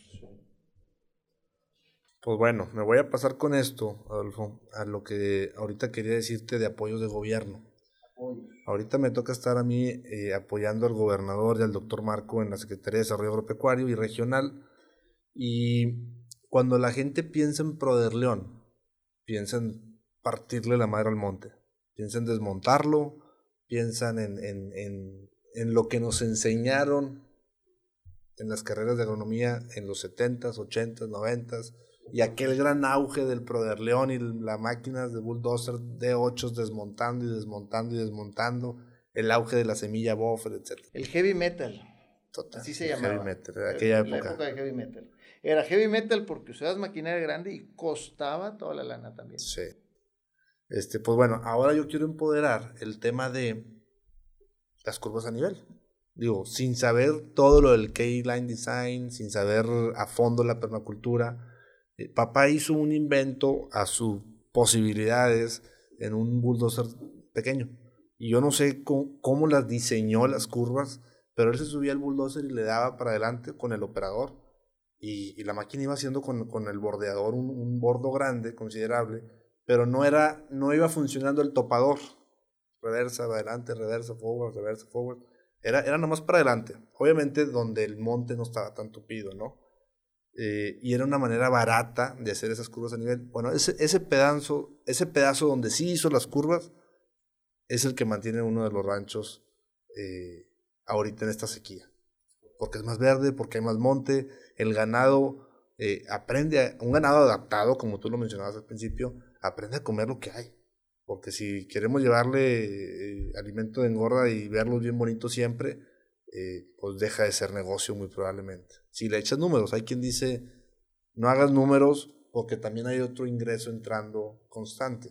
Pues bueno, me voy a pasar con esto, Adolfo, a lo que ahorita quería decirte de apoyos de gobierno. Ahorita me toca estar a mí eh, apoyando al gobernador y al doctor Marco en la Secretaría de Desarrollo Agropecuario y Regional. Y cuando la gente piensa en Proder León, piensa en partirle la madre al monte, piensa en desmontarlo, piensan en, en, en, en lo que nos enseñaron en las carreras de agronomía en los 70s, 80s, 90s y aquel gran auge del Proderleón y las máquinas de bulldozer D8 desmontando y desmontando y desmontando, el auge de la semilla buffer, etc. El heavy metal. Total, Así se llamaba. Heavy metal, de aquella la época. época de heavy metal. Era heavy metal porque usabas maquinaria grande y costaba toda la lana también. Sí. Este, pues bueno, ahora yo quiero empoderar el tema de las curvas a nivel. Digo, sin saber todo lo del K-Line Design, sin saber a fondo la permacultura, eh, papá hizo un invento a sus posibilidades en un bulldozer pequeño. Y yo no sé cómo, las diseñó las curvas, pero él se subía al bulldozer y le daba para adelante con el operador. Y, la máquina iba haciendo con, con el bordeador un, un, bordo grande, considerable, pero no, era, no iba funcionando el topador. Reversa, adelante, reversa, forward, reversa, forward. Era, era nomás para adelante. Obviamente donde el monte no estaba tan tupido, ¿no? Eh, y era una manera barata de hacer esas curvas a nivel. Bueno, ese, ese, pedazo, ese pedazo donde sí hizo las curvas es el que mantiene uno de los ranchos eh, ahorita en esta sequía. Porque es más verde, porque hay más monte, el ganado eh, aprende, un ganado adaptado, como tú lo mencionabas al principio, aprende a comer lo que hay. Porque si queremos llevarle alimento de engorda y verlos bien bonitos siempre, pues deja de ser negocio muy probablemente si le echas números. Hay quien dice, no hagas números porque también hay otro ingreso entrando constante.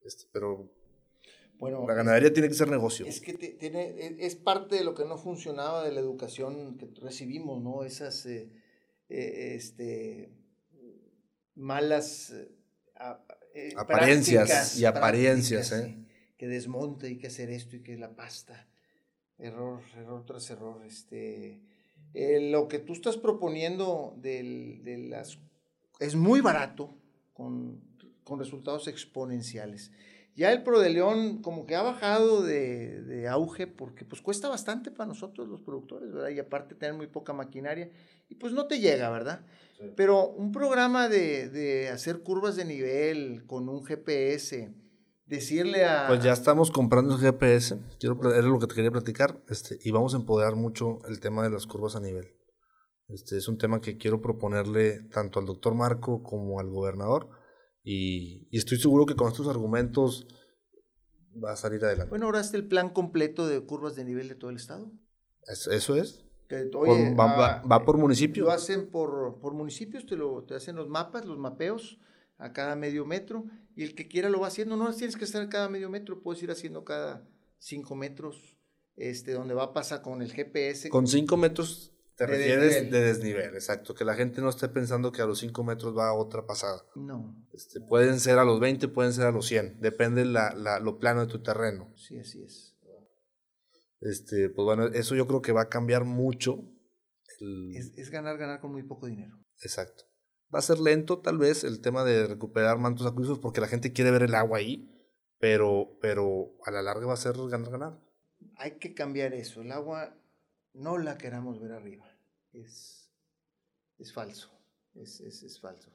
Este, pero bueno, la ganadería tiene que ser negocio. Es que tiene, e, es parte de lo que no funcionaba de la educación que recibimos, ¿no? Esas eh, eh, este, malas eh, apariencias y apariencias, ¿eh? Que desmonte y que hacer esto y que la pasta. Error, error tras error. Este, eh, lo que tú estás proponiendo de las, es muy barato, con, con, resultados exponenciales. Ya el Pro de León como que ha bajado de, de, auge porque pues cuesta bastante para nosotros los productores, ¿verdad? Y aparte tener muy poca maquinaria y pues no te llega, ¿verdad? Pero un programa de, de hacer curvas de nivel con un GPS, decirle a... Pues ya estamos comprando el GPS, quiero, era lo que te quería platicar, este, y vamos a empoderar mucho el tema de las curvas a nivel. Este es un tema que quiero proponerle tanto al doctor Marco como al gobernador, y, y estoy seguro que con estos argumentos va a salir adelante. Bueno, ahora está el plan completo de curvas de nivel de todo el estado. ¿Eso es? va, va, por municipio. Lo hacen por, por municipios, te, lo, te hacen los mapas, los mapeos a cada medio metro y el que quiera lo va haciendo. No tienes que estar cada medio metro, puedes ir haciendo cada cinco metros, este, donde va a pasar con el GPS. Con cinco metros te refieres de desnivel, exacto. Que la gente no esté pensando que a los cinco metros va otra pasada. No. Este, pueden ser a los 20, pueden ser a los 100. Depende la, la, lo plano de tu terreno. Sí, así es. Este, pues bueno, eso yo creo que va a cambiar mucho. Es, es ganar, ganar con muy poco dinero. Exacto. Va a ser lento tal vez el tema de recuperar mantos acuíferos porque la gente quiere ver el agua ahí, pero, pero a la larga va a ser ganar, ganar. Hay que cambiar eso. El agua no la queramos ver arriba. Es, es falso. Es, es, es falso.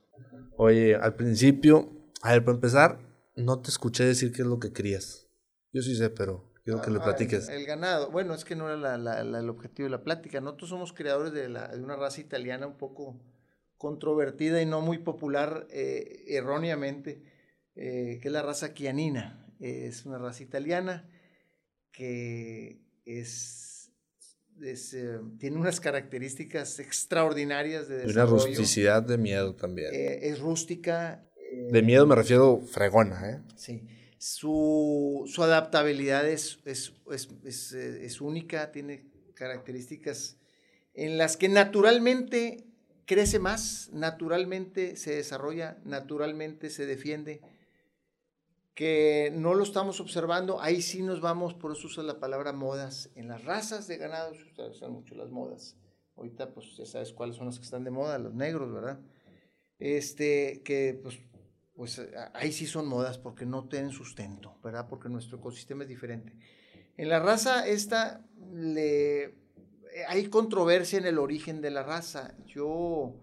Oye, al principio, a ver, para empezar, no te escuché decir qué es lo que querías. Yo sí sé, pero quiero que le ah, platiques. El, ganado. Bueno, es que no era la, la, el objetivo de la plática. Nosotros somos creadores de, la, de una raza italiana un poco controvertida y no muy popular eh, erróneamente, eh, que es la raza chianina. Es una raza italiana que es eh, tiene unas características extraordinarias de desarrollo. Una rusticidad de miedo también. Eh, es rústica. de miedo me refiero fregona, ¿eh? Sí. Su, su adaptabilidad es, es, es, es, única, tiene características en las que naturalmente crece más, naturalmente se desarrolla, naturalmente se defiende que no lo estamos observando, ahí sí nos vamos, por eso usa la palabra modas. En las razas de ganado se usan mucho las modas. Ahorita, pues ya sabes cuáles son las que están de moda, los negros, ¿verdad? Este, que pues, pues ahí sí son modas porque no tienen sustento, ¿verdad? Porque nuestro ecosistema es diferente. En la raza esta le, hay controversia en el origen de la raza. Yo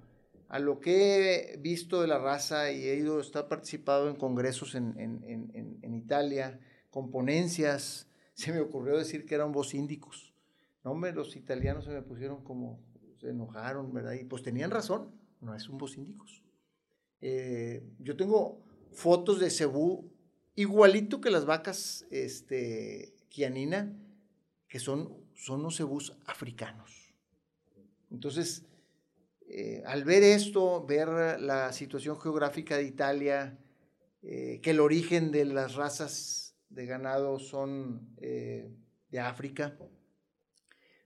a lo que he visto de la raza y he ido, está participado en congresos en, en, en, Italia, con ponencias, se me ocurrió decir que eran vocíndicos. No, hombre, los italianos se me pusieron como, se enojaron, ¿verdad? Y pues tenían razón, no es un vocíndicos. Eh, yo tengo fotos de cebú igualito que las vacas este, quianina, que son, son los cebús africanos. Entonces, eh, al ver esto, ver la situación geográfica de Italia, eh, que el origen de las razas de ganado son eh, de África,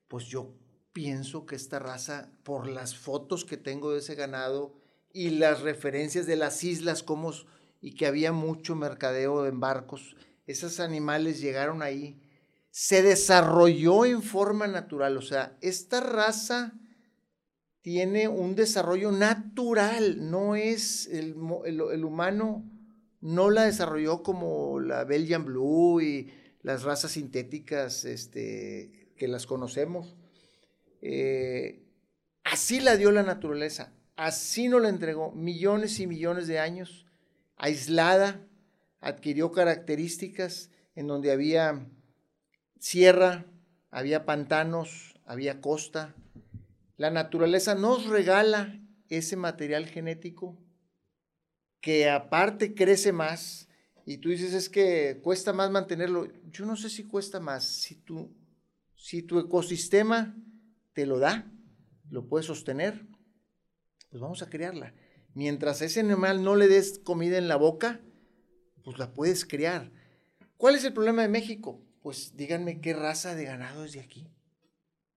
pues yo pienso que esta raza, por las fotos que tengo de ese ganado y las referencias de las islas, como, y que había mucho mercadeo en barcos, esos animales llegaron ahí, se desarrolló en forma natural, o sea, esta raza tiene un desarrollo natural, no es el, el, humano, no la desarrolló como la Belgian Blue y las razas sintéticas este, que las conocemos. Eh, así la dio la naturaleza, así nos la entregó, millones y millones de años, aislada, adquirió características en donde había sierra, había pantanos, había costa, la naturaleza nos regala ese material genético que aparte crece más y tú dices es que cuesta más mantenerlo. Yo no sé si cuesta más. Si tu, si tu ecosistema te lo da, lo puedes sostener, pues vamos a criarla. Mientras a ese animal no le des comida en la boca, pues la puedes criar. ¿Cuál es el problema de México? Pues díganme qué raza de ganado es de aquí.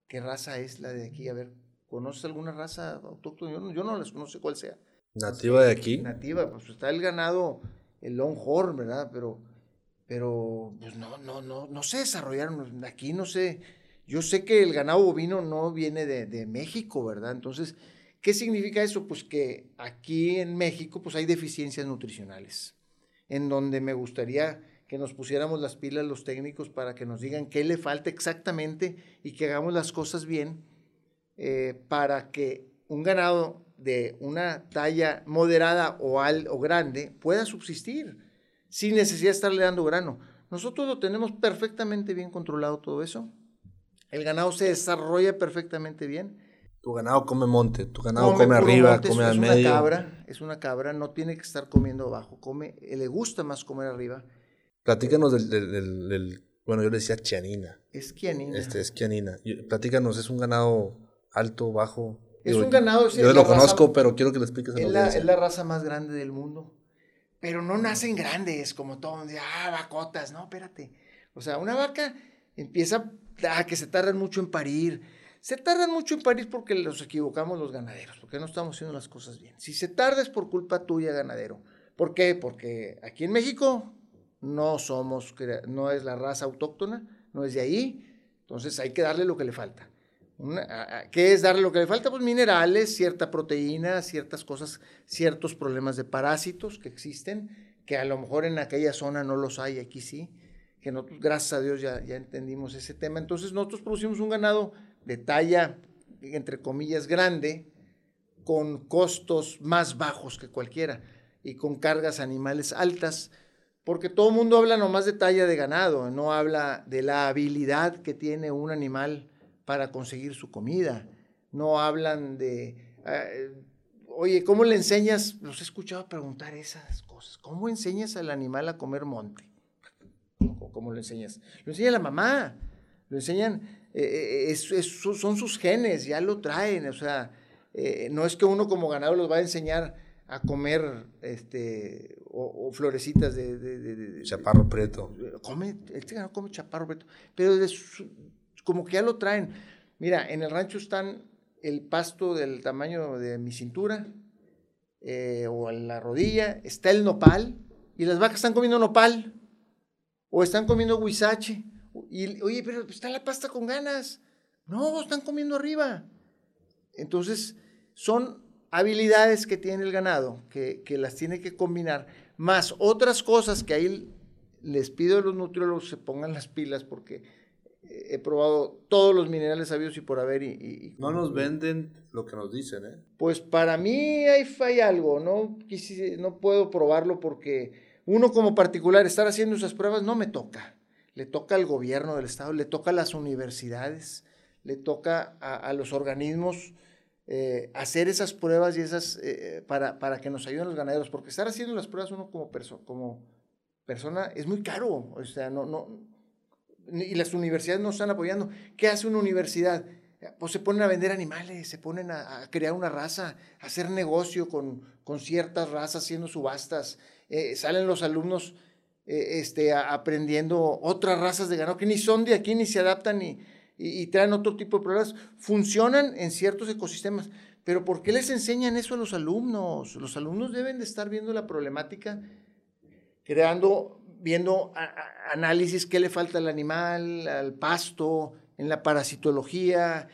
¿Qué raza es la de aquí? A ver, ¿Conoces alguna raza autóctona? Yo no, yo no, les, no sé cuál sea. ¿Nativa de aquí? Nativa, pues está el ganado, el Longhorn, ¿verdad? Pero, pero pues no, no, no, no se desarrollaron. Aquí no sé. Yo sé que el ganado bovino no viene de, de México, ¿verdad? Entonces, ¿qué significa eso? Pues que aquí en México pues hay deficiencias nutricionales, en donde me gustaría que nos pusiéramos las pilas los técnicos para que nos digan qué le falta exactamente y que hagamos las cosas bien eh, para que un ganado de una talla moderada o, al, o grande pueda subsistir sin necesidad de estarle dando grano. Nosotros lo tenemos perfectamente bien controlado todo eso. El ganado se desarrolla perfectamente bien. Tu ganado come monte, tu ganado come, arriba, come al medio. Es una cabra, es una cabra, no tiene que estar comiendo abajo, come, le gusta más comer arriba. Platícanos del, del, bueno, yo le decía chianina. Es quianina. Este es quianina. Platícanos, es un ganado alto, bajo. Es un ganado. yo lo conozco, pero quiero que le expliques a es la, es la raza más grande del mundo. Pero no nacen grandes, como todos, ah, vacotas, no, espérate. O sea, una vaca empieza a que se tardan mucho en parir. Se tardan mucho en parir porque los equivocamos los ganaderos, porque no estamos haciendo las cosas bien. Si se tarda es por culpa tuya, ganadero. ¿Por qué? Porque aquí en México no somos, no es la raza autóctona, no es de ahí, entonces hay que darle lo que le falta. ¿Qué es darle lo que le falta? Pues minerales, cierta proteína, ciertas cosas, ciertos problemas de parásitos que existen, que a lo mejor en aquella zona no los hay, aquí sí, que nosotros, gracias a Dios, ya, ya entendimos ese tema. Entonces nosotros producimos un ganado de talla, entre comillas, grande, con costos más bajos que cualquiera y con cargas animales altas, porque todo el mundo habla nomás de talla de ganado, no habla de la habilidad que tiene un animal para conseguir su comida. No hablan de, eh, oye, ¿cómo le enseñas? Los he escuchado preguntar esas cosas. ¿Cómo enseñas al animal a comer monte? ¿Cómo lo enseñas? Lo enseña la mamá, lo enseñan eh, son sus genes, ya lo traen, o sea, no es que uno como ganador los va a enseñar a comer este, o, florecitas de, Chaparro preto. Come, este ganado come chaparro preto, pero como que ya lo traen. Mira, en el rancho están el pasto del tamaño de mi cintura o en la rodilla, está el nopal, y las vacas están comiendo nopal o están comiendo huizache. Y, oye, pero está la pasta con ganas. No, están comiendo arriba. Entonces, son habilidades que tiene el ganado, que, que, las tiene que combinar, más otras cosas que ahí les pido a los nutriólogos se pongan las pilas porque he probado todos los minerales sabios y por haber. Y, no nos venden lo que nos dicen, ¿eh? Pues para mí hay, hay algo, ¿no? no puedo probarlo porque uno como particular estar haciendo esas pruebas no me toca. Le toca al gobierno del Estado, le toca a las universidades, le toca a, los organismos eh, hacer esas pruebas y esas eh, para, para, que nos ayuden los ganaderos, porque estar haciendo las pruebas uno como, como persona es muy caro, o sea, no, no, y las universidades no están apoyando. ¿Qué hace una universidad? Pues se ponen a vender animales, se ponen a, crear una raza, a hacer negocio con, con ciertas razas, haciendo subastas, eh, salen los alumnos eh, este, aprendiendo otras razas de ganado que ni son de aquí ni se adaptan y, y, traen otro tipo de problemas. Funcionan en ciertos ecosistemas, pero ¿por qué les enseñan eso a los alumnos? Los alumnos deben de estar viendo la problemática, creando, viendo análisis, qué le falta al animal, al pasto, en la parasitología,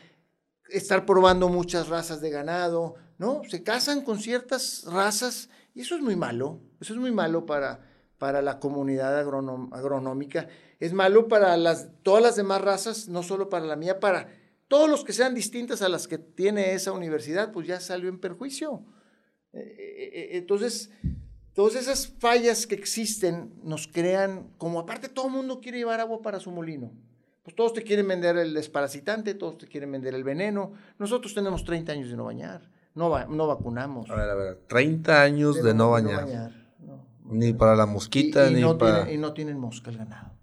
estar probando muchas razas de ganado, ¿no? Se casan con ciertas razas y eso es muy malo, eso es muy malo para, para la comunidad agronómica, es malo para las, todas las demás razas, no solo para la mía, para todos los que sean distintas a las que tiene esa universidad, pues ya salió en perjuicio. Eh, eh, eh, entonces, todas esas fallas que existen nos crean, como aparte todo el mundo quiere llevar agua para su molino, pues todos te quieren vender el desparasitante, todos te quieren vender el veneno, nosotros tenemos 30 años de no bañar. No, no vacunamos. A ver, a ver, 30 años de, no, bañar. Ni para la mosquita, ni no para... y no tienen mosca el ganado.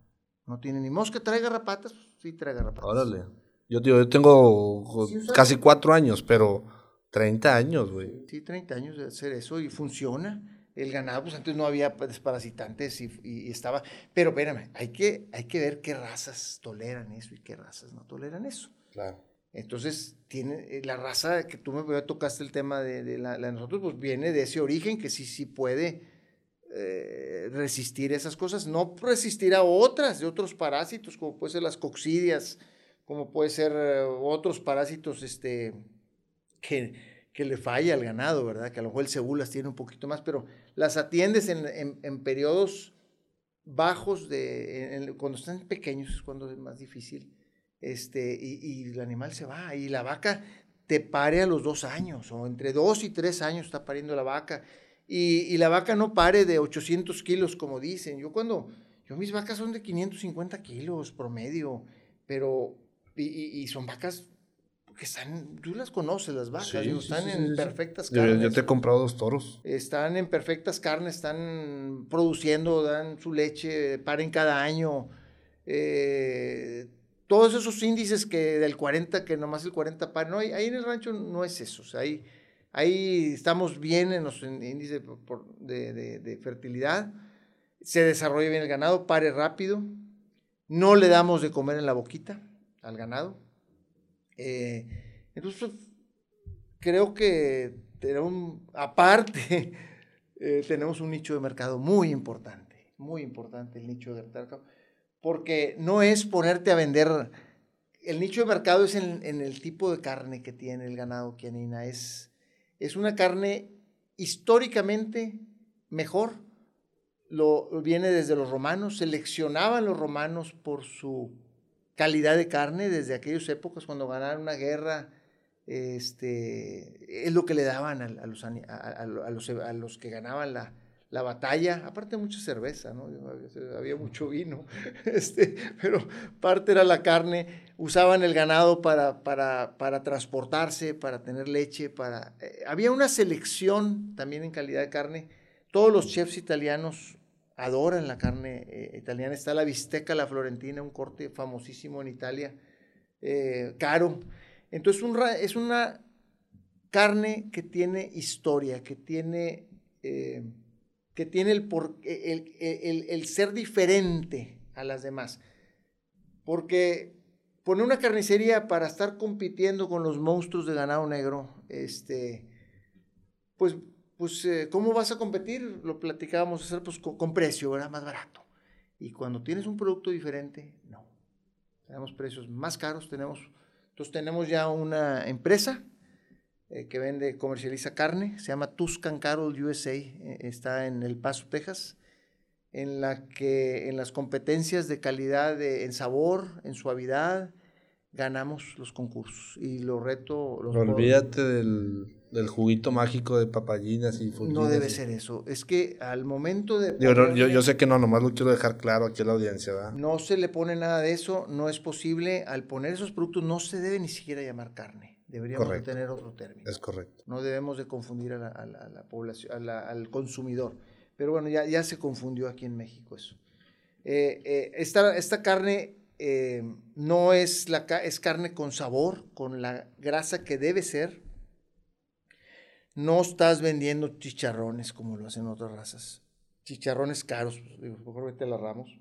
No tienen ni mosca. ¿Trae garrapatas? Sí, trae garrapatas. Órale. Yo, yo tengo casi cuatro años, pero 30 años, güey. Sí, 30 años de hacer eso y funciona. El ganado, pues antes no había desparasitantes y, y, estaba... Pero espérame, hay que, hay que ver qué razas toleran eso y qué razas no toleran eso. Claro. Entonces, tiene, eh, la raza que tú me tocaste el tema de, la, de, nosotros, pues viene de ese origen que sí, sí puede eh, resistir esas cosas, no resistir a otras, de otros parásitos, como puede ser las coccidias, como puede ser eh, otros parásitos este, que, que, le falla al ganado, ¿verdad? Que a lo mejor el cebú las tiene un poquito más, pero las atiendes en, en, periodos bajos, de, cuando están pequeños es cuando es más difícil este, y, el animal se va. Y la vaca te pare a los dos años, o entre dos y tres años está pariendo la vaca. Y, la vaca no pare de 800 kilos, como dicen. Yo cuando, yo mis vacas son de 550 kilos promedio, pero, y, son vacas que están, tú las conoces las vacas, están en perfectas carnes. Yo, te he comprado dos toros. Están en perfectas carnes, están produciendo, dan su leche, paren cada año. Eh, todos esos índices que del 40, que nomás el 40 par, no, ahí en el rancho no es eso, o sea, ahí, ahí estamos bien en los índices de, de, fertilidad, se desarrolla bien el ganado, pare rápido, no le damos de comer en la boquita al ganado. Eh, entonces, creo que un, aparte, eh, tenemos un nicho de mercado muy importante, muy importante el nicho de mercado porque no es ponerte a vender. El nicho de mercado es en, el tipo de carne que tiene el ganado quianina. Es, es una carne históricamente mejor. Lo, viene desde los romanos. Seleccionaban los romanos por su calidad de carne desde aquellas épocas cuando ganaron una guerra. Este, es lo que le daban a, los, a los que ganaban la, la batalla, aparte mucha cerveza, ¿no? había mucho vino, este, pero parte era la carne, usaban el ganado para, para, para transportarse, para tener leche, para... Eh, había una selección también en calidad de carne, todos los chefs italianos adoran la carne eh, italiana, está la bisteca, la florentina, un corte famosísimo en Italia, eh, caro. Entonces es una carne que tiene historia, que tiene, eh, que tiene el, por, el, ser diferente a las demás. Porque poner una carnicería para estar compitiendo con los monstruos de ganado negro, este, pues, pues eh, ¿cómo vas a competir? Lo platicábamos hacer pues con, precio, era más barato. Y cuando tienes un producto diferente, no. Tenemos precios más caros, tenemos, entonces tenemos ya una empresa eh, que vende, comercializa carne, se llama Tuscan Carol USA, eh, está en El Paso, Texas en la que en las competencias de calidad en sabor, en suavidad, ganamos los concursos. Y lo reto... Los Olvídate del, del, juguito mágico de papayinas y No debe ser eso. Es que al momento de... Yo, yo, sé que no, nomás lo quiero dejar claro aquí a la audiencia. ¿verdad? No se le pone nada de eso, no es posible. Al poner esos productos no se debe ni siquiera llamar carne. Deberíamos tener otro término. Es correcto. No debemos de confundir a la, a la, población, al consumidor. Pero bueno, ya, ya se confundió aquí en México eso. Eh, eh, esta, esta, carne eh, no es, la, es carne con sabor, con la grasa que debe ser. No estás vendiendo chicharrones como lo hacen otras razas. Chicharrones caros, pues, digo, mejor vete a la Ramos.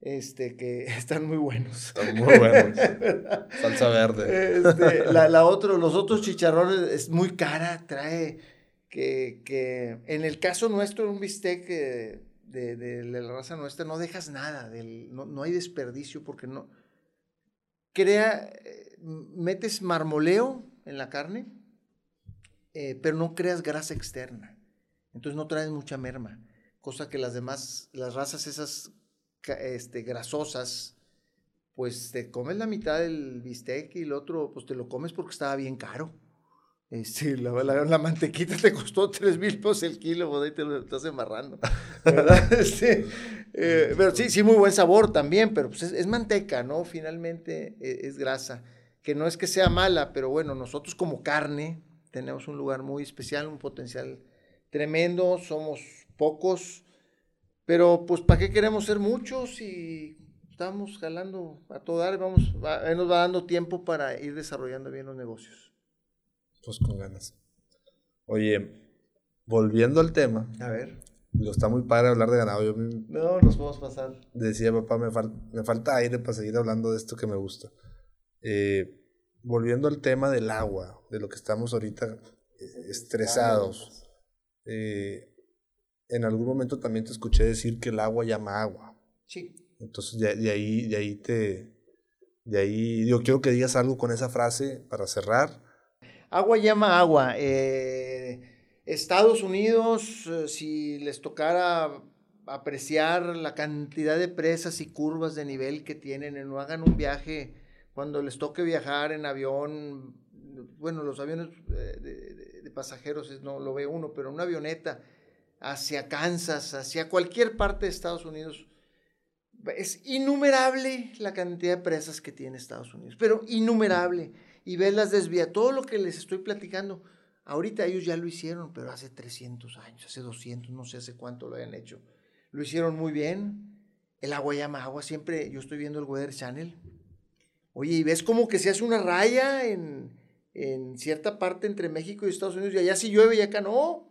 Este, que están muy buenos. Están muy buenos. Salsa verde. Este, la, la otro, los otros chicharrones es muy cara, trae que, en el caso nuestro, un bistec de, de, la raza nuestra, no dejas nada, del, no, hay desperdicio porque no... Crea, eh, metes marmoleo en la carne, eh, pero no creas grasa externa. Entonces no traes mucha merma, cosa que las demás, las razas esas este, grasosas, pues te comes la mitad del bistec y el otro, pues te lo comes porque estaba bien caro. Este, la, la, mantequita te costó 3 mil pesos el kilo, pues ahí te lo estás embarrando. Este, eh, pero sí, sí, muy buen sabor también, pero pues es, manteca, ¿no? Finalmente e, es, grasa, que no es que sea mala, pero bueno, nosotros como carne tenemos un lugar muy especial, un potencial tremendo, somos pocos, pero pues ¿para qué queremos ser muchos y estamos jalando a todo dar, vamos, nos va dando tiempo para ir desarrollando bien los negocios. Pues con ganas. Oye, volviendo al tema. A ver. Lo está muy padre hablar de ganado. Yo no, nos podemos pasar. Decía papá, me, me falta aire para seguir hablando de esto que me gusta. Eh, volviendo al tema del agua, de lo que estamos ahorita eh, estresados. Eh, en algún momento también te escuché decir que el agua llama agua. Sí. Entonces de, de ahí, de ahí te, de ahí, yo quiero que digas algo con esa frase para cerrar Agua llama agua. Eh, Estados Unidos, si les tocara apreciar la cantidad de presas y curvas de nivel que tienen, no hagan un viaje cuando les toque viajar en avión, bueno, los aviones eh, de, pasajeros no lo ve uno, pero una avioneta hacia Kansas, hacia cualquier parte de Estados Unidos, es innumerable la cantidad de presas que tiene Estados Unidos, pero innumerable y ves las desvías. Todo lo que les estoy platicando, ahorita ellos ya lo hicieron, pero hace 300 años, hace 200, no sé hace cuánto lo hayan hecho. Lo hicieron muy bien. El agua llama agua. Siempre yo estoy viendo el Weather Channel. Oye, y ves como que se hace una raya en, en cierta parte entre México y Estados Unidos y allá sí llueve y acá no.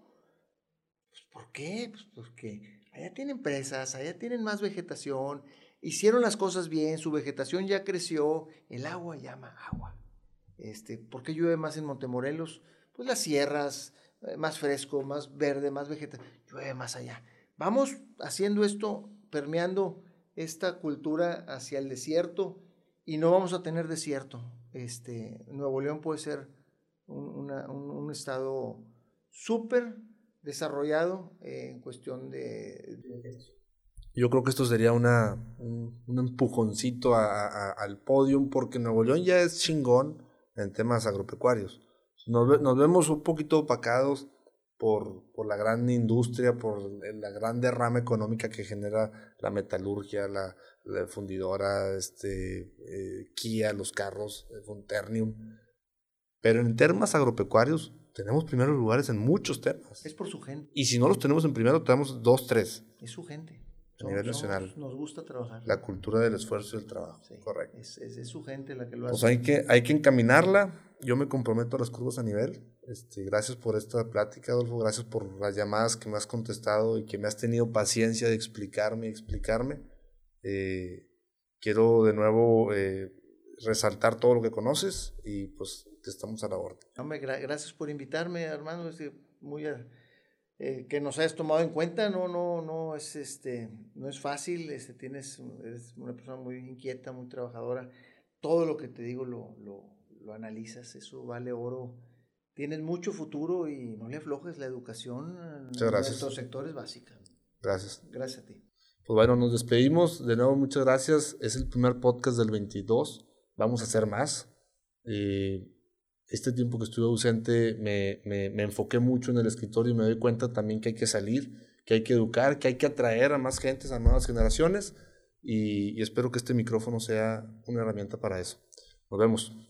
Pues, ¿Por qué? Pues porque allá tienen presas, allá tienen más vegetación, hicieron las cosas bien, su vegetación ya creció, el agua llama agua. Este, ¿Por qué llueve más en Montemorelos? Pues las sierras, eh, más fresco, más verde, más vegetal, llueve más allá. Vamos haciendo esto, permeando esta cultura hacia el desierto y no vamos a tener desierto. Este, Nuevo León puede ser un, estado súper desarrollado en cuestión de, Yo creo que esto sería una, un, empujoncito al podium porque Nuevo León ya es chingón en temas agropecuarios. Nos, nos vemos un poquito opacados por, por, la gran industria, por la gran derrama económica que genera la metalurgia, la, fundidora, este, eh, Kia, los carros, Fonternium. Pero en temas agropecuarios tenemos primeros lugares en muchos temas. Es por su gente. Y si no los tenemos en primero, tenemos dos, tres. Es su gente. A nivel nacional. Nos gusta trabajar. La cultura del esfuerzo y el trabajo. Correcto. Es, es, su gente la que lo pues hace. Pues hay que, hay que encaminarla. Yo me comprometo a las curvas a nivel. Este, gracias por esta plática, Adolfo. Gracias por las llamadas que me has contestado y que me has tenido paciencia de explicarme y explicarme. Eh, quiero de nuevo eh, resaltar todo lo que conoces y pues te estamos a la orden. Hombre, gracias por invitarme, hermano. muy eh, que nos hayas tomado en cuenta, no, no, no es este, no es fácil, este, tienes, eres una persona muy inquieta, muy trabajadora. Todo lo que te digo lo, lo, lo analizas, eso vale oro. Tienes mucho futuro y no le aflojes la educación Muchas gracias. en estos sectores básicos. Gracias. Gracias a ti. Pues bueno, nos despedimos. De nuevo, muchas gracias. Es el primer podcast del 22. Vamos a hacer más. Eh, este tiempo que estuve ausente me, me, me, enfoqué mucho en el escritorio y me doy cuenta también que hay que salir, que hay que educar, que hay que atraer a más gentes, a nuevas generaciones y, y espero que este micrófono sea una herramienta para eso. Nos vemos.